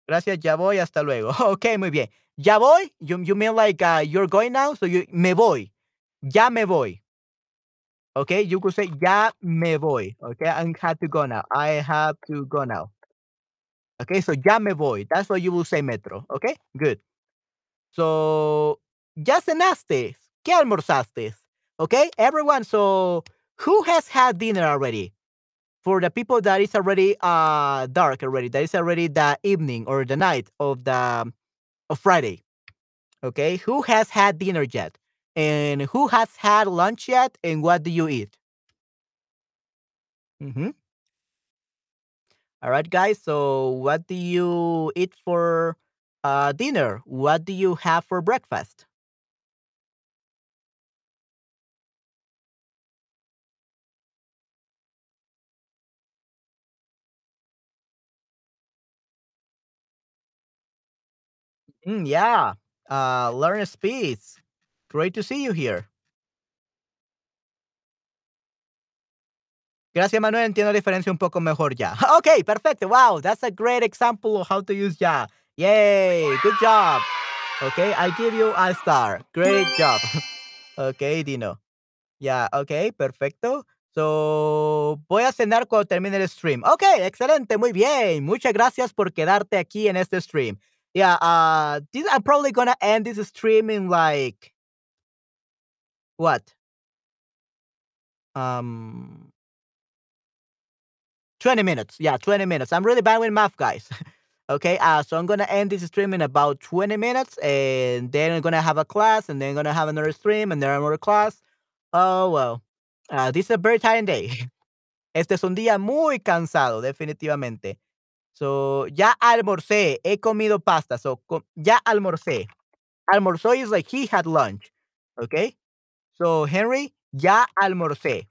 Gracias, ya voy, hasta luego. Okay, muy bien. Ya voy, you, you mean like uh, you're going now? So you, me voy. Ya me voy. Okay, you could say ya me voy. Okay, I have to go now. I have to go now. Okay, so ya me voy. That's what you will say, Metro. Okay, good. So, ya cenaste. ¿Qué almorzaste? Okay, everyone. So, who has had dinner already? For the people that is already uh dark already, that is already the evening or the night of the of Friday. Okay, who has had dinner yet? And who has had lunch yet? And what do you eat? hmm All right, guys. So, what do you eat for uh, dinner? What do you have for breakfast? Mm, yeah. Uh, learn speed. Great to see you here. Gracias, Manuel. Entiendo la diferencia un poco mejor ya. Okay, perfecto. Wow, that's a great example of how to use ya. Yay, good job. Okay, I give you a star. Great job. okay, Dino. Ya, okay, perfecto. So, voy a cenar cuando termine el stream. Okay, excelente, muy bien. Muchas gracias por quedarte aquí en este stream. Yeah, uh, this, I'm probably gonna end this stream in like what? Um, 20 minutes. Yeah, 20 minutes. I'm really bad with math, guys. okay, uh, so I'm gonna end this stream in about 20 minutes, and then I'm gonna have a class, and then I'm gonna have another stream, and then another class. Oh well, uh, this is a very tiring day. Este es un día muy cansado, definitivamente. So, ya almorcé, he comido pasta. So, ya almorcé. Almorzó is like he had lunch. Okay? So, Henry, ya almorcé.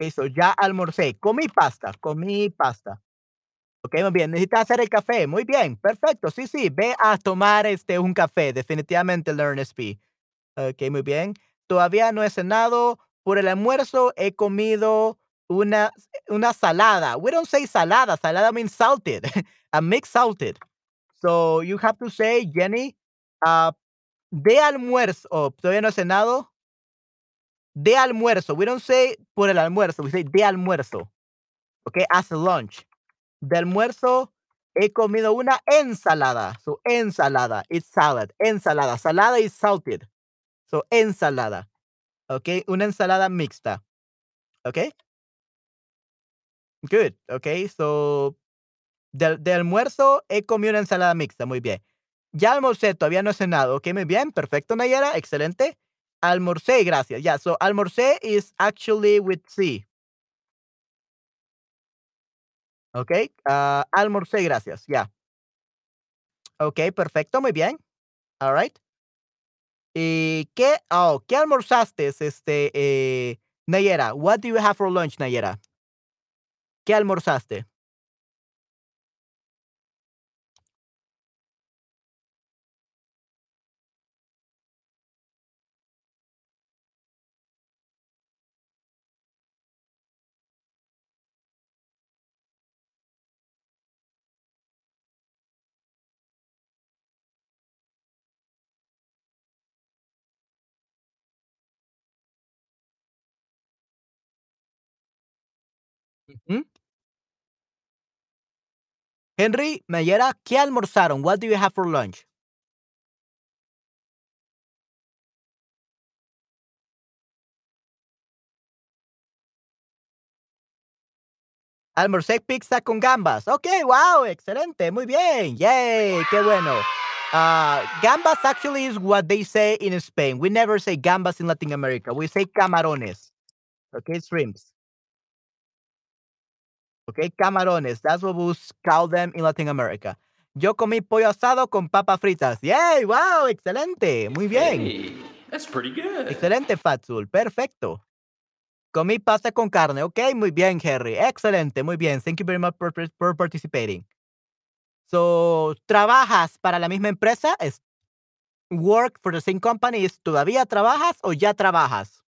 Okay, so ya almorcé. Comí pasta, comí pasta. Ok, muy bien. Necesitas hacer el café. Muy bien. Perfecto. Sí, sí. Ve a tomar este un café. Definitivamente, Learn SP. Ok, muy bien. Todavía no he cenado. Por el almuerzo he comido una, una salada. We don't say salada. Salada means salted. a mixed salted. So you have to say, Jenny, uh, de almuerzo. Oh, todavía no he cenado. De almuerzo. We don't say por el almuerzo. We say de almuerzo. Okay, as lunch. De almuerzo he comido una ensalada. So ensalada. It's salad. Ensalada. Salada is salted. So ensalada. Okay, una ensalada mixta. Okay. Good. Okay, so de, de almuerzo he comido una ensalada mixta. Muy bien. Ya almorcé, todavía no he cenado. Ok, muy bien. Perfecto, Nayara. Excelente. Almorcé, gracias. Yeah, so almorcé is actually with C. Ok, uh, almorcé, gracias. Yeah. Ok, perfecto, muy bien. All right. ¿Y qué, oh, qué almorzaste, este, eh, Nayera? What do you have for lunch, Nayera? ¿Qué almorzaste? Henry, Nayera, ¿qué almorzaron? What do you have for lunch? Almorcé pizza con gambas. Ok, wow, excelente, muy bien. Yay, qué bueno. Uh, gambas actually is what they say in Spain. We never say gambas in Latin America. We say camarones. Okay, shrimps. Okay, camarones. That's what we call them in Latin America. Yo comí pollo asado con papas fritas. Yay, wow, excelente. Muy bien. Hey, that's pretty good. Excelente, Fatsul. Perfecto. Comí pasta con carne. Ok, muy bien, Harry. Excelente, muy bien. Thank you very much for, for participating. So, ¿trabajas para la misma empresa? Es work for the same company. ¿Es ¿Todavía trabajas o ya trabajas?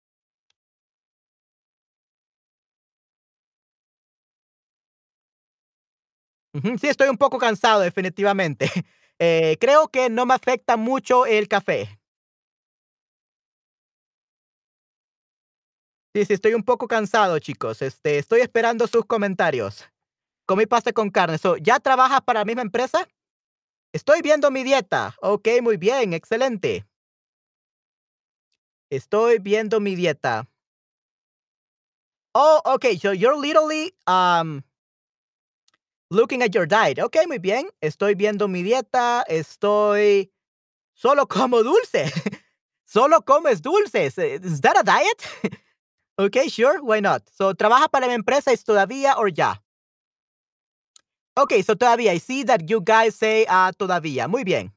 Sí, estoy un poco cansado, definitivamente. Eh, creo que no me afecta mucho el café. Sí, sí, estoy un poco cansado, chicos. Este, estoy esperando sus comentarios. Comí pasta con carne. So, ¿Ya trabajas para la misma empresa? Estoy viendo mi dieta. Ok, muy bien, excelente. Estoy viendo mi dieta. Oh, okay. So you're literally um looking at your diet. Okay, muy bien. Estoy viendo mi dieta. Estoy solo como dulce. solo comes dulces. Is that a diet? okay, sure. Why not? So trabaja para la empresa es todavía o ya. Okay, so todavía. I see that you guys say uh, todavía. Muy bien.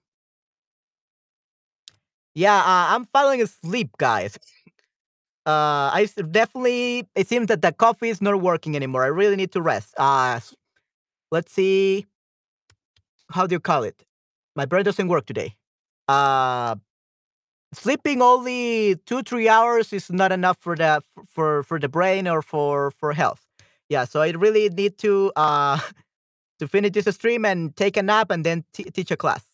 Yeah, uh, I'm falling asleep, guys. Uh, I definitely. It seems that the coffee is not working anymore. I really need to rest. Uh, let's see. How do you call it? My brain doesn't work today. Uh, sleeping only two three hours is not enough for the for for the brain or for for health. Yeah, so I really need to uh to finish this stream and take a nap and then t- teach a class.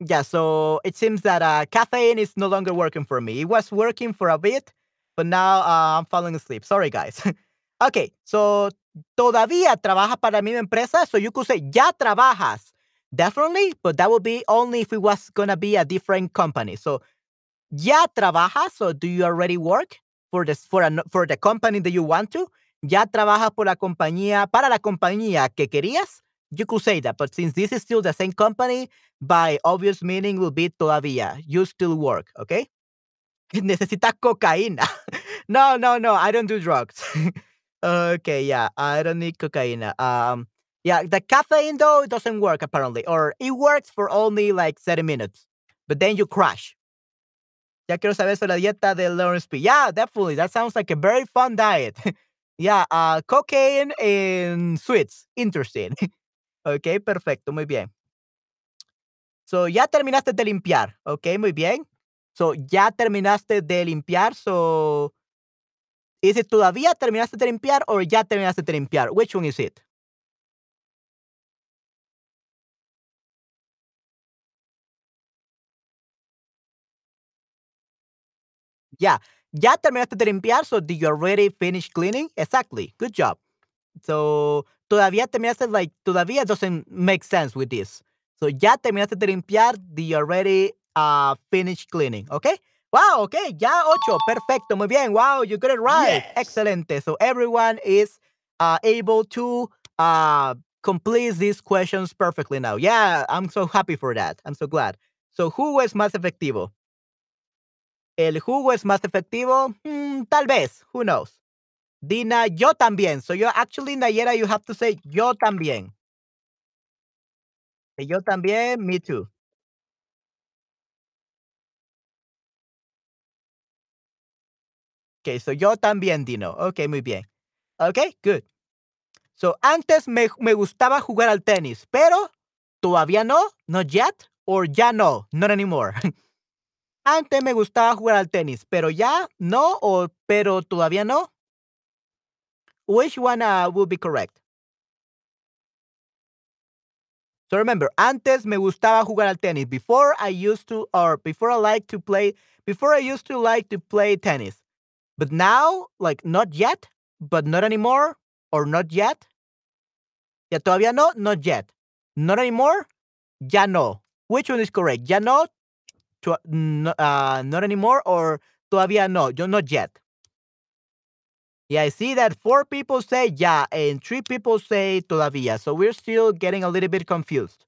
Yeah, so it seems that uh, caffeine is no longer working for me. It was working for a bit, but now uh, I'm falling asleep. Sorry, guys. okay, so todavía trabajas para mi empresa, so you could say ya trabajas. Definitely, but that would be only if it was gonna be a different company. So ya trabajas, so do you already work for this for an, for the company that you want to? Ya trabajas por la compañía para la compañía que querías. You could say that, but since this is still the same company, by obvious meaning will be todavía. You still work, okay? Necesitas cocaína. no, no, no. I don't do drugs. okay, yeah. I don't need cocaine. Um, yeah, the caffeine though doesn't work apparently, or it works for only like 30 minutes, but then you crash. Ya quiero saber sobre la dieta de Lawrence P. Yeah, definitely. That sounds like a very fun diet. Yeah, uh, cocaine and sweets. Interesting. ok, perfecto, muy bien. So, ya terminaste de limpiar. Ok, muy bien. So, ya terminaste de limpiar. So, is it todavía terminaste de limpiar or ya terminaste de limpiar? Which one is it? Yeah. Ya terminaste de limpiar, so did you already finish cleaning? Exactly. Good job. So, todavía terminaste, like, todavía doesn't make sense with this. So, ya terminaste de limpiar, did you already uh, finish cleaning? Okay? Wow, okay, ya ocho. Perfecto, muy bien. Wow, you got it right. Yes. Excelente. So, everyone is uh, able to uh, complete these questions perfectly now. Yeah, I'm so happy for that. I'm so glad. So, who was más efectivo? ¿El jugo es más efectivo? Mm, tal vez. Who knows? Dina, yo también. So you actually, Nayera, you have to say yo también. Yo también, me too. Okay, so yo también, Dino. Okay, muy bien. Okay, good. So antes me, me gustaba jugar al tenis, pero todavía no, not yet, or ya no, not anymore. antes me gustaba jugar al tenis, pero ya no, o pero todavía no. Which one uh, will be correct? So remember, antes me gustaba jugar al tenis. Before I used to, or before I like to play, before I used to like to play tennis. But now, like not yet, but not anymore, or not yet. Ya todavía no, not yet. Not anymore, ya no. Which one is correct? Ya no, to, no uh, not anymore, or todavía no, yo not yet. Yeah, I see that four people say yeah, and three people say todavía. So we're still getting a little bit confused.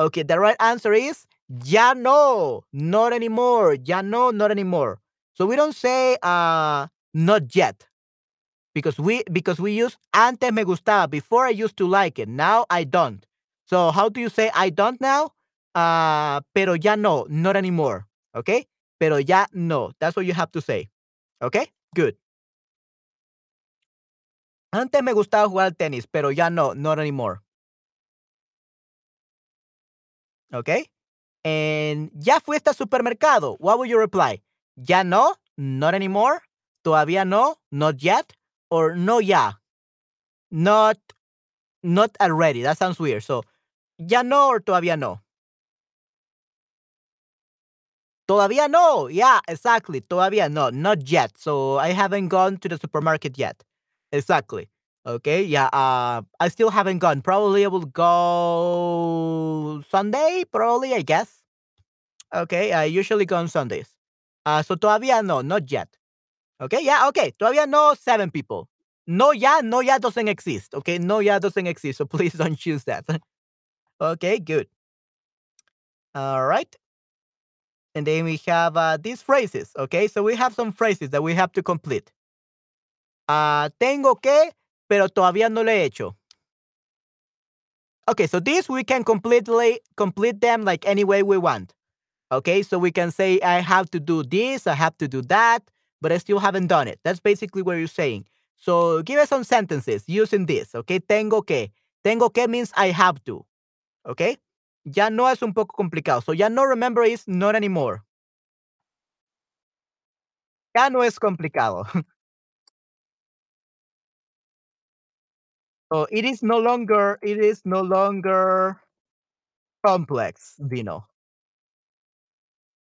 Okay, the right answer is ya no, not anymore. Ya no, not anymore. So we don't say uh not yet. Because we because we use antes me gustaba. Before I used to like it. Now I don't. So how do you say I don't now? Uh pero ya no, not anymore. Okay? Pero ya no. That's what you have to say. Okay? Good. Antes me gustaba jugar al tenis, pero ya no, not anymore. Okay? And ya fuiste al supermercado. What would you reply? Ya no, not anymore. Todavía no, not yet. Or no ya. Not not already. That sounds weird. So, ya no or todavía no. Todavía no. Yeah, exactly. Todavía no. Not yet. So I haven't gone to the supermarket yet. Exactly. Okay. Yeah. Uh, I still haven't gone. Probably I will go Sunday. Probably, I guess. Okay. I usually go on Sundays. Uh, so todavía no. Not yet. Okay. Yeah. Okay. Todavía no. Seven people. No ya. No ya doesn't exist. Okay. No ya doesn't exist. So please don't choose that. okay. Good. All right. And then we have uh, these phrases. Okay. So we have some phrases that we have to complete. Ah, tengo que, pero todavía no lo he hecho. Okay, so these we can completely complete them like any way we want. Okay, so we can say I have to do this, I have to do that, but I still haven't done it. That's basically what you're saying. So give us some sentences using this. Okay, tengo que. Tengo que means I have to. Okay, ya no es un poco complicado. So ya no remember is not anymore. Ya no es complicado. So it is no longer it is no longer complex, Dino.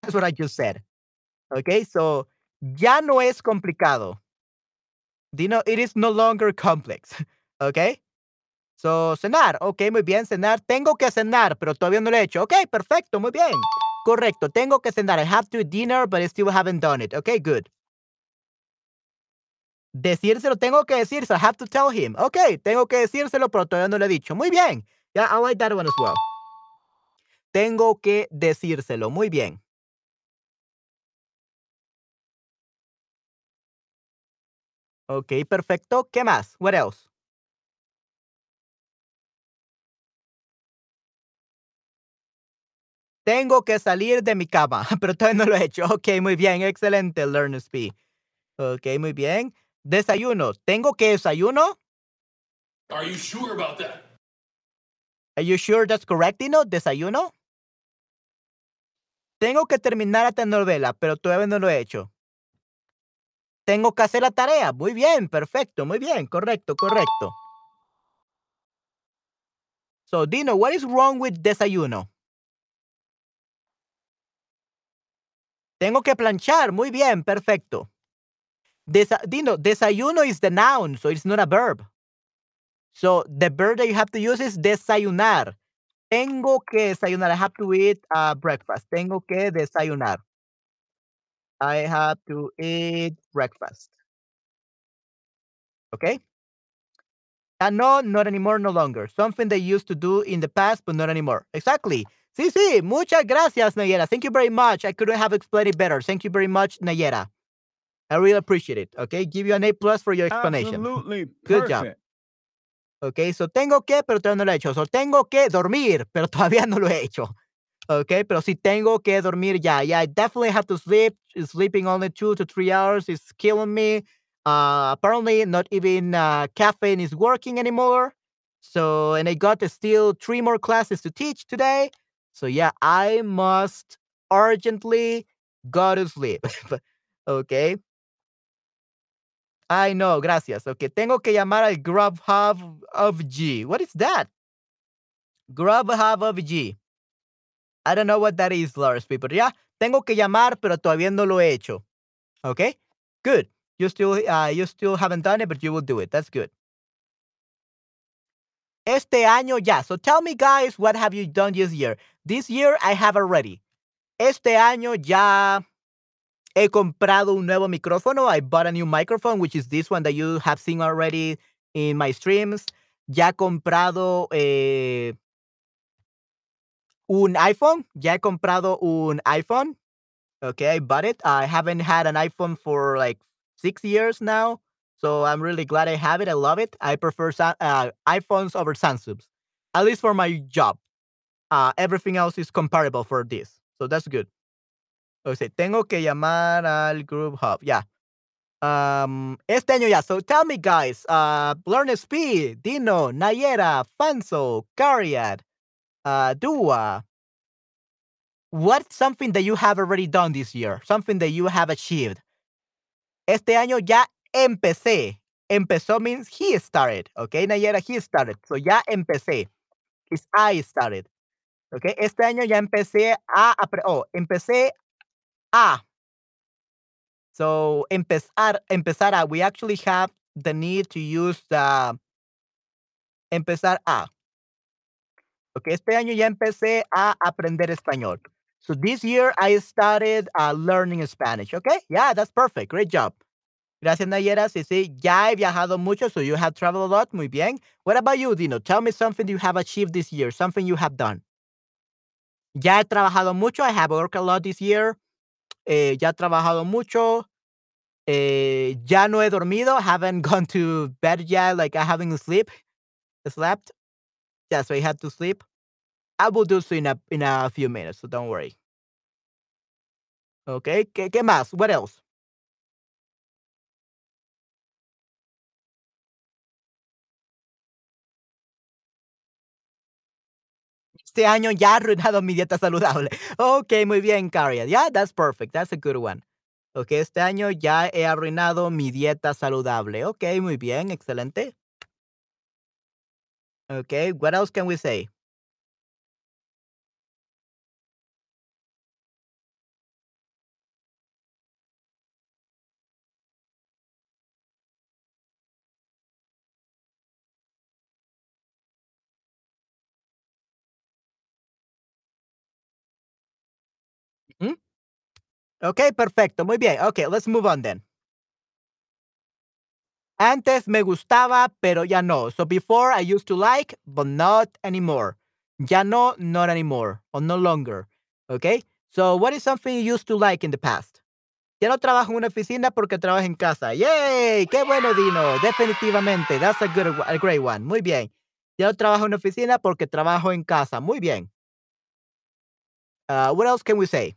That's what I just said. Okay, so ya no es complicado. Dino, it is no longer complex. Okay? So, cenar. Ok, muy bien, cenar. Tengo que cenar, pero todavía no lo he hecho. Ok, perfecto, muy bien. Correcto, tengo que cenar. I have to dinner, but I still haven't done it. Okay, good. Decírselo, tengo que decírselo. I have to tell him. Ok, tengo que decírselo, pero todavía no lo he dicho. Muy bien. Yeah, I like that one as well. Tengo que decírselo. Muy bien. Ok, perfecto. ¿Qué más? What else? Tengo que salir de mi cama, pero todavía no lo he hecho. Ok, muy bien, excelente, Learn to Speak. Ok, muy bien. Desayuno. ¿Tengo que desayuno? Are you sure about that? Are you sure that's correct, Dino? ¿Desayuno? Tengo que terminar la telenovela, pero todavía no lo he hecho. Tengo que hacer la tarea. Muy bien, perfecto, muy bien, correcto, correcto. So, Dino, what is wrong with desayuno? Tengo que planchar. Muy bien, perfecto. Dino, desayuno is the noun, so it's not a verb. So the verb that you have to use is desayunar. Tengo que desayunar. I have to eat uh, breakfast. Tengo que desayunar. I have to eat breakfast. Okay? And no, not anymore, no longer. Something they used to do in the past, but not anymore. Exactly. Sí, sí. Muchas gracias, Nayera. Thank you very much. I couldn't have explained it better. Thank you very much, Nayera. I really appreciate it. Okay. Give you an A plus for your explanation. Absolutely Good job. Ok, so tengo que, pero todavía no lo he hecho. So tengo que dormir, pero todavía no lo he hecho. Ok, pero si tengo que dormir ya. Yeah, I definitely have to sleep. Sleeping only two to three hours is killing me. Uh, apparently, not even uh, caffeine is working anymore. So, and I got still three more classes to teach today. So, yeah, I must urgently go to sleep. okay. I know, gracias. Ok, tengo que llamar al Grubhub of G. What is that? Grubhub of G. I don't know what that is, Lars, people. Yeah, tengo que llamar, pero todavía no lo he hecho. Okay, good. You still, uh, you still haven't done it, but you will do it. That's good. Este año ya. So tell me, guys, what have you done this year? This year I have already. Este año ya he comprado un nuevo micrófono. I bought a new microphone, which is this one that you have seen already in my streams. Ya comprado eh, un iPhone. Ya he comprado un iPhone. Okay, I bought it. I haven't had an iPhone for like six years now. So I'm really glad I have it. I love it. I prefer uh, iPhones over Samsungs, at least for my job. Uh, everything else is comparable for this. So that's good. O sea, tengo que llamar al group hub. Yeah. Um, este año ya. So tell me, guys. Uh, Learn Speed, Dino, Nayera, Fanso, Cariad, uh, Dua. What's something that you have already done this year? Something that you have achieved. Este año ya empecé. Empezó means he started. Okay, Nayera, he started. So ya empecé. Is I started. Okay, este año ya empecé a. Oh, empecé a. So empezar, empezar a. We actually have the need to use the empezar a. Okay, este año ya empecé a aprender español. So this year I started uh, learning Spanish. Okay, yeah, that's perfect. Great job. Gracias, Nayera. Sí, sí, ya he viajado mucho, so you have traveled a lot. Muy bien. What about you, Dino? Tell me something you have achieved this year, something you have done. Ya he trabajado mucho. I have worked a lot this year. Eh, ya he trabajado mucho. Eh, ya no he dormido. Haven't gone to bed yet. Like I haven't sleep, slept. Yeah, so I had to sleep. I will do so in a in a few minutes, so don't worry. Okay, ¿qué, qué más? What else? Este año ya he arruinado mi dieta saludable. Ok, muy bien, Caria. Yeah, that's perfect. That's a good one. Ok, este año ya he arruinado mi dieta saludable. Ok, muy bien, excelente. Okay, what else can we say? ¿Mm? Ok, perfecto, muy bien. Okay, let's move on then. Antes me gustaba, pero ya no. So before I used to like, but not anymore. Ya no, not anymore, or no longer. Okay? So what is something you used to like in the past? Ya no trabajo en una oficina porque trabajo en casa. ¡Yay! ¡Qué bueno, Dino! Definitivamente. That's a good, a great one. Muy bien. Ya no trabajo en una oficina porque trabajo en casa. Muy bien. Uh, what else can we say?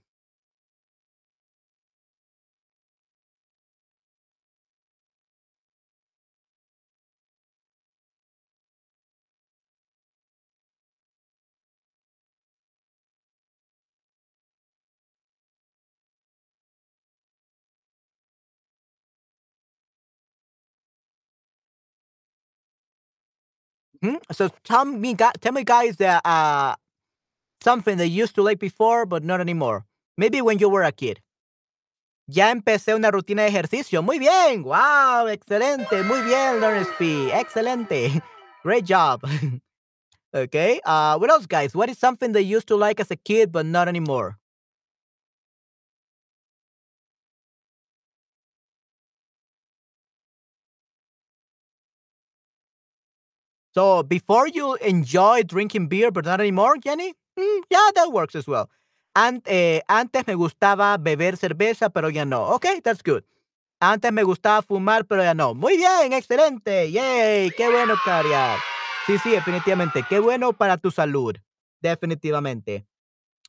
Hmm? So tell me, tell me, guys, that uh, something that you used to like before, but not anymore. Maybe when you were a kid. Ya empecé una rutina de ejercicio. Muy bien. Wow, excelente. Muy bien, P. Excelente. Great job. okay. Uh, what else, guys? What is something that you used to like as a kid, but not anymore? So before you enjoy drinking beer, but not anymore, Jenny? Mm, yeah, that works as well. An- eh, antes me gustaba beber cerveza, pero ya no. Okay, that's good. Antes me gustaba fumar, pero ya no. Muy bien, excelente. Yay, qué bueno, Caria. Sí, sí, definitivamente. Qué bueno para tu salud. Definitivamente.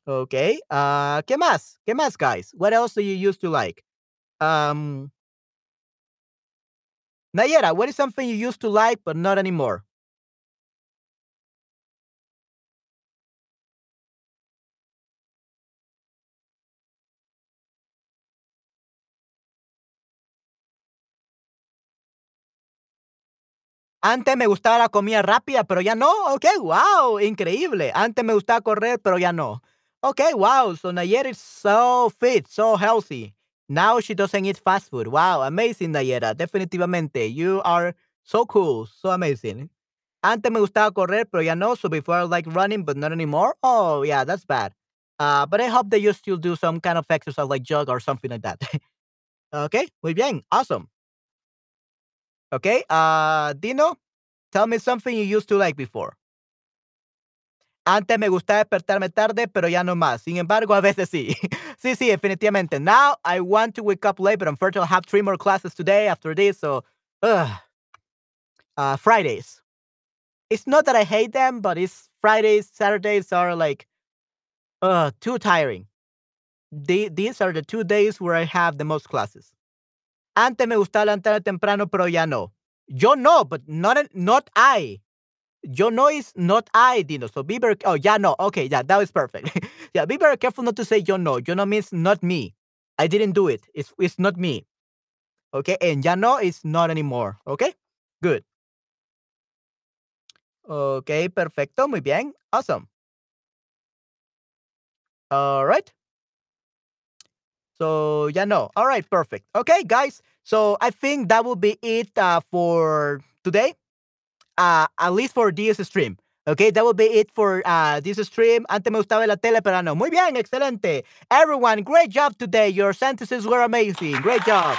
Okay. Uh, ¿Qué más? ¿Qué más, guys? What else do you used to like? Um, Nayera, what is something you used to like but not anymore? Antes me gustaba la comida rápida, pero ya no. Ok, wow, increíble. Antes me gustaba correr, pero ya no. Okay, wow. So Nayera is so fit, so healthy. Now she doesn't eat fast food. Wow, amazing, Nayera. Definitivamente. You are so cool, so amazing. Antes me gustaba correr, pero ya no. So before I like running, but not anymore. Oh, yeah, that's bad. Uh, but I hope that you still do some kind of exercise like jog or something like that. okay, muy bien. Awesome. Okay, uh, Dino, tell me something you used to like before. Antes me gustaba despertarme tarde, pero ya no más. Sin embargo, a veces sí. sí, sí, definitivamente. Now I want to wake up late, but unfortunately I have three more classes today after this, so ugh. Uh, Fridays. It's not that I hate them, but it's Fridays, Saturdays are like uh too tiring. The, these are the two days where I have the most classes. Antes me gustaba levantarme temprano, pero ya no. Yo no, but not not I. Yo no is not I, Dino. So be very. Oh, yeah, no. Okay, yeah, that was perfect. yeah, be very careful not to say yo no. Yo no means not me. I didn't do it. It's it's not me. Okay, and ya no is not anymore. Okay, good. Okay, perfecto. Muy bien. Awesome. All right. So yeah, no. All right, perfect. Okay, guys. So I think that will be it uh, for today. Uh, at least for this stream. Okay, that will be it for uh, this stream. Antes me gustaba la tele, pero no. Muy bien, excelente. Everyone, great job today. Your sentences were amazing. Great job.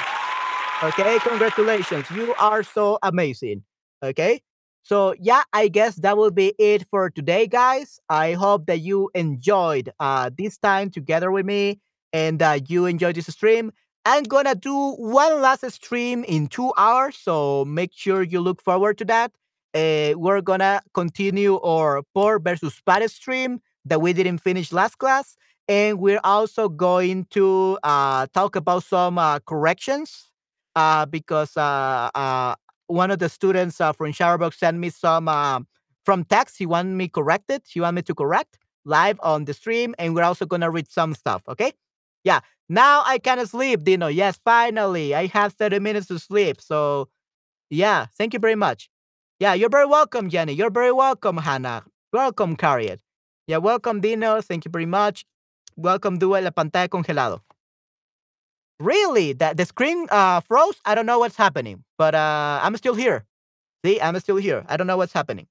Okay, congratulations. You are so amazing. Okay. So yeah, I guess that will be it for today, guys. I hope that you enjoyed uh, this time together with me and uh, you enjoyed this stream. I'm gonna do one last stream in two hours, so make sure you look forward to that. Uh, we're gonna continue our Por versus bad stream that we didn't finish last class, and we're also going to uh, talk about some uh, corrections uh, because uh, one of the students from Chatterbug sent me some uh, from text. He wanted me corrected. He wanted me to correct live on the stream, and we're also gonna read some stuff. Okay? Yeah. Now I can sleep, Dino. Yes, finally. I have 30 minutes to sleep. So, yeah, thank you very much. Yeah, you're very welcome, Jenny. You're very welcome, Hannah. Welcome, Carriet. Yeah, welcome, Dino. Thank you very much. Welcome, Dua La Pantalla Congelado. Really? That the screen uh, froze? I don't know what's happening, but uh, I'm still here. See, I'm still here. I don't know what's happening.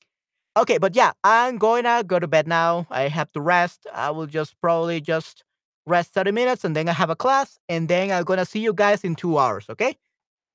Okay, but yeah, I'm going to go to bed now. I have to rest. I will just probably just rest 30 minutes and then I have a class and then I'm to see you guys in two hours. Okay.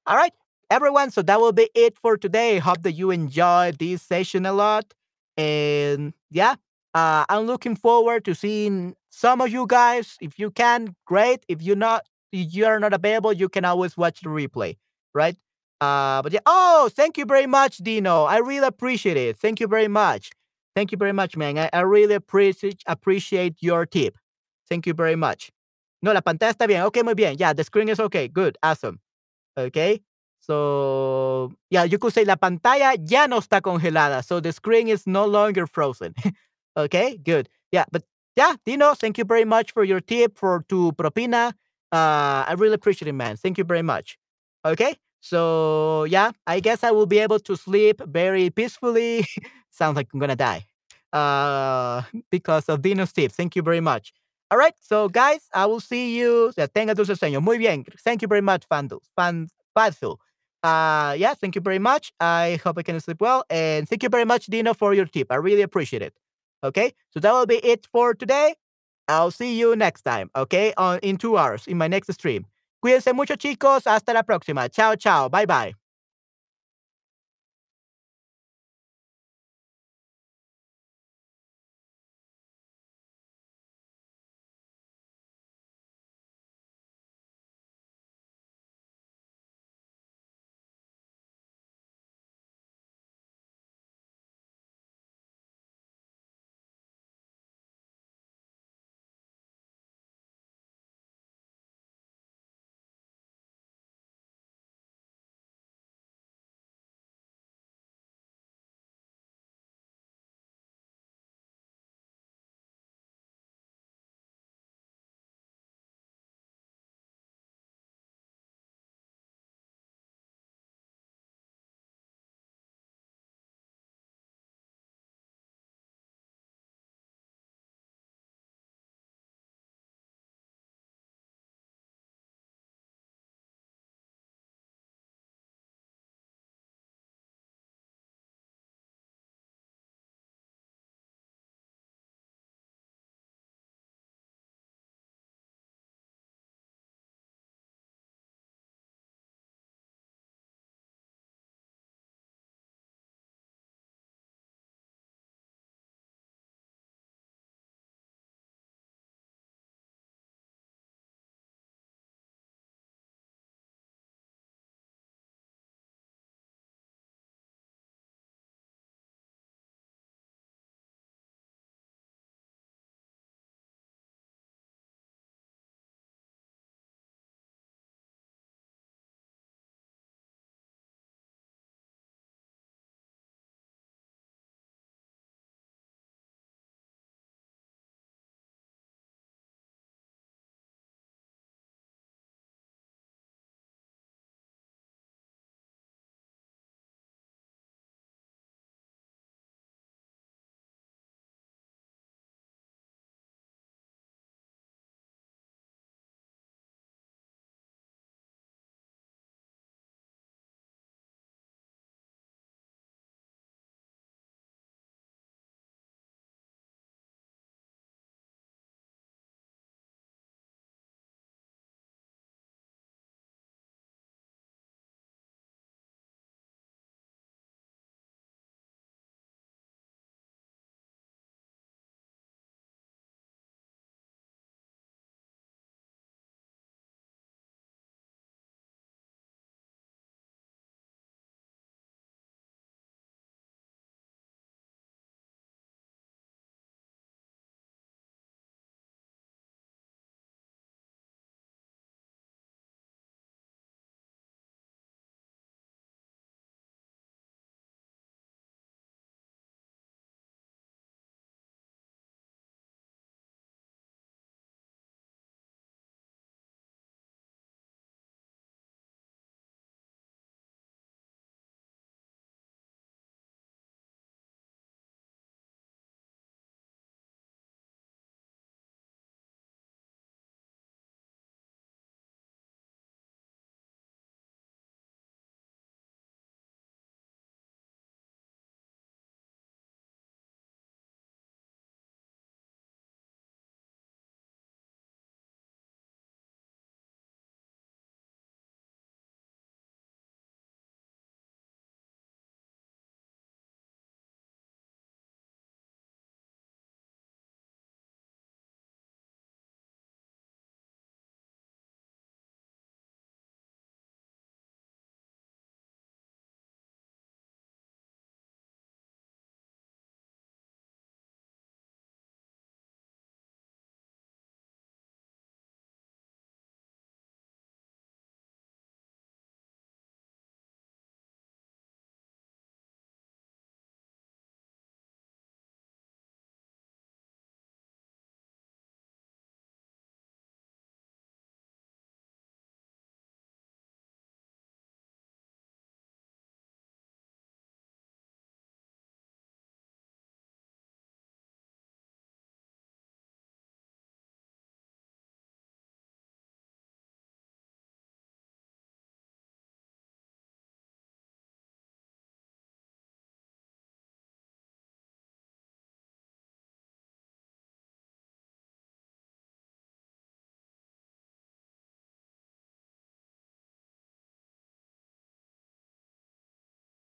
All right, everyone. So that will be it for today. Hope that you enjoyed this session a lot. And yeah, uh, I'm looking forward to seeing some of you guys. If you can, great. If you're not, if you are not available, you can always watch the replay, right? Uh, but yeah, oh, thank you very much, Dino. I really appreciate it. Thank you very much. Thank you very much, man. I, I really appreciate appreciate your tip. Thank you very much. No, la pantalla está bien. Okay, muy bien. Yeah, the screen is okay. Good. Awesome. Okay. So, yeah, you could say la pantalla ya no está congelada. So the screen is no longer frozen. okay, good. Yeah, but yeah, Dino, thank you very much for your tip for to propina. Uh, I really appreciate it, man. Thank you very much. Okay. So yeah, I guess I will be able to sleep very peacefully. Sounds like I'm gonna die. Uh, because of Dino's tip. Thank you very much. All right, so guys, I will see you. Tenga dulce sueño. Muy bien. Thank you very much, Fandul. Fan, Fadul. Uh, yeah, thank you very much. I hope I can sleep well. And thank you very much, Dino, for your tip. I really appreciate it. Okay, so that will be it for today. I'll see you next time, okay, on in two hours in my next stream. Cuídense mucho, chicos. Hasta la próxima. Chao, chao. Bye, bye.